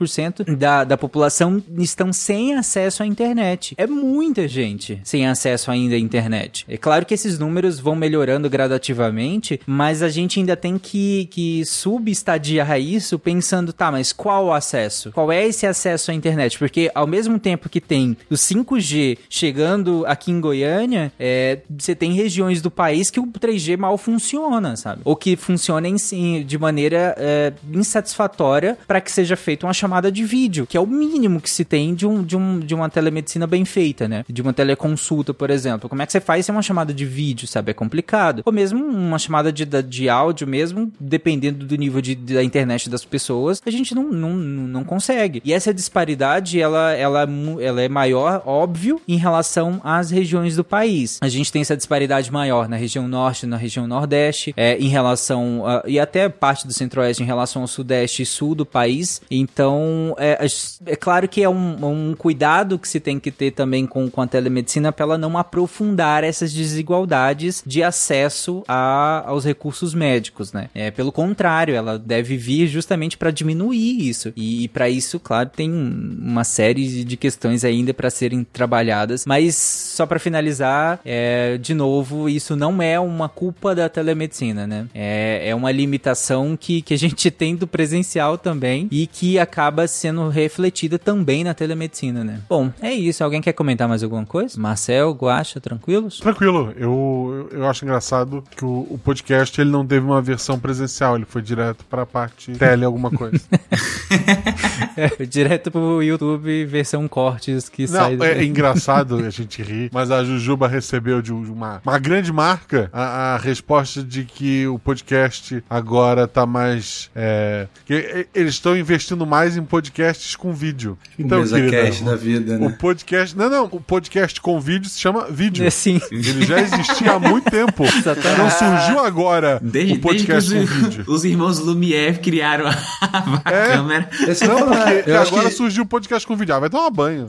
[SPEAKER 1] da, da população estão sem acesso à internet. É muita gente sem acesso ainda à internet. É claro que esses números vão melhorando gradativamente, mas a gente ainda tem que, que subestadiar isso pensando, tá, mas qual o acesso? Qual é esse acesso à internet? Porque ao mesmo tempo que tem o 5G chegando aqui em Goiânia, é, você tem regiões do país que o 3G mal funciona, sabe? Ou que funciona em, de maneira é, insatisfatória para que seja feita uma chamada de vídeo, que é o mínimo que se tem de, um, de, um, de uma telemedicina bem feita, né? De uma teleconsulta, por exemplo. Como é que você faz se é uma chamada de vídeo, sabe? É complicado. Ou mesmo uma chamada de, de áudio mesmo, dependendo do nível de, da internet das pessoas, a gente não, não, não consegue. E essa disparidade, ela, ela, ela é maior, óbvio, em relação às regiões do país. A gente tem essa disparidade maior na região norte, na região nordeste, é, em relação a, e até parte do centro-oeste em relação ao sudeste e sul do país. Então, é, é claro que é um, um, cuidado que se tem que ter também com, com a telemedicina para ela não aprofundar essas desigualdades de acesso a, aos recursos médicos, né? É, pelo contrário, ela deve vir justamente para diminuir isso. E, e para isso, claro, tem uma série de questões ainda para serem trabalhadas. Mas só para finalizar, é, de novo, isso não é uma culpa da telemedicina, né? É, é uma limitação que, que a gente tem do presencial também e que acaba sendo refletida também na telemedicina, né? Bom, é isso. Alguém quer comentar mais alguma coisa? Marcel, Guacha, tranquilos?
[SPEAKER 5] Tranquilo. Eu, eu acho engraçado que o, o podcast ele não teve uma versão presencial, ele foi direto para a parte tele alguma coisa.
[SPEAKER 1] é, direto pro YouTube versão cortes que
[SPEAKER 5] não,
[SPEAKER 1] sai.
[SPEAKER 5] Do... É, engraçado a gente rir, mas a Jujuba recebeu de uma, uma grande marca a, a resposta de que o podcast agora tá mais. É, que eles estão investindo mais em podcasts com vídeo. Então,
[SPEAKER 4] mesa
[SPEAKER 5] querida,
[SPEAKER 4] cast da vida,
[SPEAKER 5] o
[SPEAKER 4] né?
[SPEAKER 5] podcast. Não, não, o podcast com vídeo se chama vídeo.
[SPEAKER 1] É sim.
[SPEAKER 5] Ele já existia há muito tempo.
[SPEAKER 1] Exatamente.
[SPEAKER 5] Não surgiu agora
[SPEAKER 2] Desde,
[SPEAKER 5] o podcast
[SPEAKER 2] desde
[SPEAKER 5] com
[SPEAKER 2] que
[SPEAKER 5] vídeo.
[SPEAKER 2] os, os irmãos Lumière criaram a, a
[SPEAKER 5] É.
[SPEAKER 2] câmera.
[SPEAKER 4] Esse
[SPEAKER 5] Não, porque agora
[SPEAKER 4] que
[SPEAKER 5] surgiu o podcast com vídeo. Ah, vai tomar banho.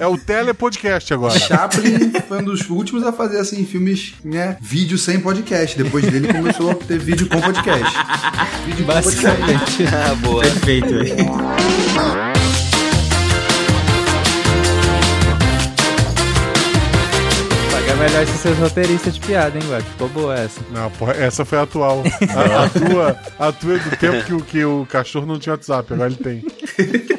[SPEAKER 5] É o telepodcast agora.
[SPEAKER 4] Chaplin foi um dos últimos a fazer assim filmes, né? Vídeo sem podcast. Depois dele começou a ter vídeo com podcast. Vídeo com podcast.
[SPEAKER 3] Ah, boa.
[SPEAKER 2] Perfeito,
[SPEAKER 1] melhor que seus roteiristas de piada, hein, Guac? Ficou boa essa.
[SPEAKER 5] Não, porra, essa foi a atual. A, a tua, a tua é do tempo que, o- que o cachorro não tinha WhatsApp, agora ele tem.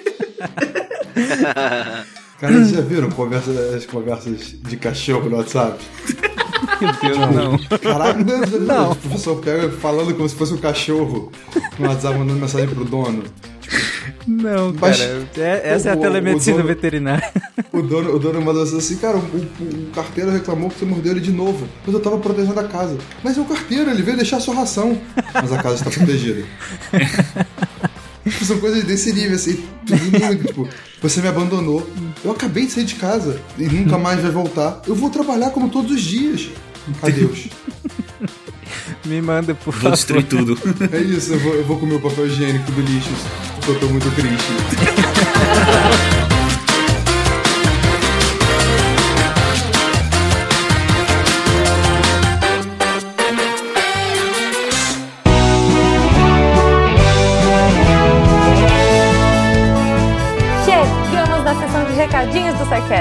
[SPEAKER 4] Cara, vocês já viram conversa, as conversas de cachorro no WhatsApp?
[SPEAKER 1] Meu Deus, não.
[SPEAKER 4] Caraca, não, não.
[SPEAKER 1] Não.
[SPEAKER 4] O professor pega falando como se fosse um cachorro no WhatsApp mandando mensagem pro dono.
[SPEAKER 1] Não,
[SPEAKER 4] Mas
[SPEAKER 1] cara. é- essa é a
[SPEAKER 4] o- o
[SPEAKER 1] telemedicina
[SPEAKER 4] dono-
[SPEAKER 1] veterinária.
[SPEAKER 4] O dono, o dono mandou assim, cara, o, o- o carteiro reclamou que você mordeu ele de novo. Mas eu tava protegendo a casa. Mas é o carteiro, ele veio deixar a sua ração. Mas a casa está protegida. Tipo, São coisas desse nível, assim, tudo muito, tipo, você me abandonou. Eu acabei de sair de casa e nunca mais vai voltar. Eu vou trabalhar como todos os dias. Adeus.
[SPEAKER 1] Me manda, por
[SPEAKER 2] Vou
[SPEAKER 1] favor.
[SPEAKER 2] destruir tudo.
[SPEAKER 4] É isso, eu vou, eu vou comer o papel higiênico do lixo. Porque eu tô muito triste.
[SPEAKER 9] Chegamos na sessão de recadinhos do SciCast.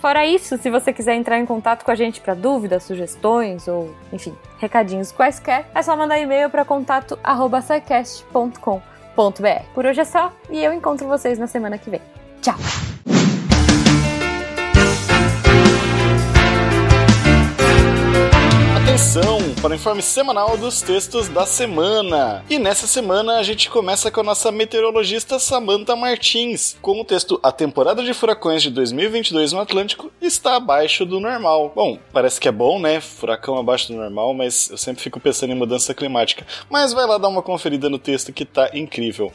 [SPEAKER 9] Fora isso, se você quiser entrar em contato com a gente para dúvidas, sugestões ou, enfim, recadinhos quaisquer, é só mandar e-mail para contato@sicast.com.br. Por hoje é só e eu encontro vocês na semana que vem. Tchau.
[SPEAKER 10] Para o informe semanal dos textos da semana. E nessa semana a gente começa com a nossa meteorologista Samantha Martins, com o texto A temporada de furacões de 2022 no Atlântico está abaixo do normal. Bom, parece que é bom, né? Furacão abaixo do normal, mas eu sempre fico pensando em mudança climática. Mas vai lá dar uma conferida no texto que tá incrível.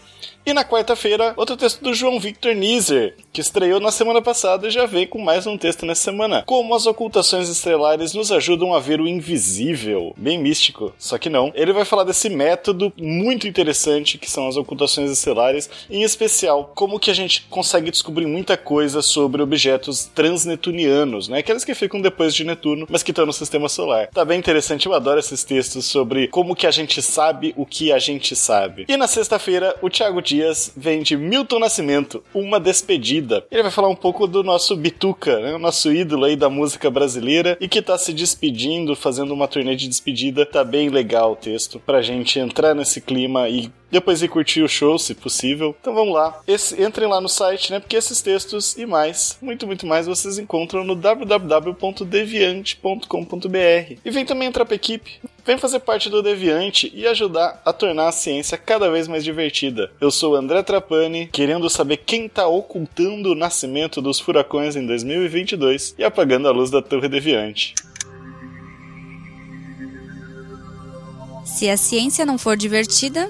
[SPEAKER 10] E na quarta-feira, outro texto do João Victor Nieser, que estreou na semana passada e já vem com mais um texto nessa semana. Como as ocultações estelares nos ajudam a ver o invisível. Bem místico, só que não. Ele vai falar desse método muito interessante que são as ocultações estelares, em especial como que a gente consegue descobrir muita coisa sobre objetos transnetunianos, né? Aqueles que ficam depois de Netuno, mas que estão no sistema solar. Tá bem interessante, eu adoro esses textos sobre como que a gente sabe o que a gente sabe. E na sexta-feira, o Thiago Dias vem de Milton Nascimento, Uma Despedida. Ele vai falar um pouco do nosso Bituca, né? o nosso ídolo aí da música brasileira e que tá se despedindo, fazendo uma turnê de despedida. Tá bem legal o texto pra gente entrar nesse clima e depois ir curtir o show, se possível. Então vamos lá. Esse, entrem lá no site, né? Porque esses textos e mais, muito, muito mais, vocês encontram no www.deviante.com.br. E vem também entrar pra equipe. Vem fazer parte do Deviante e ajudar a tornar a ciência cada vez mais divertida. Eu sou André Trapani, querendo saber quem tá ocultando o nascimento dos furacões em 2022 e apagando a luz da Torre Deviante.
[SPEAKER 11] Se a ciência não for divertida,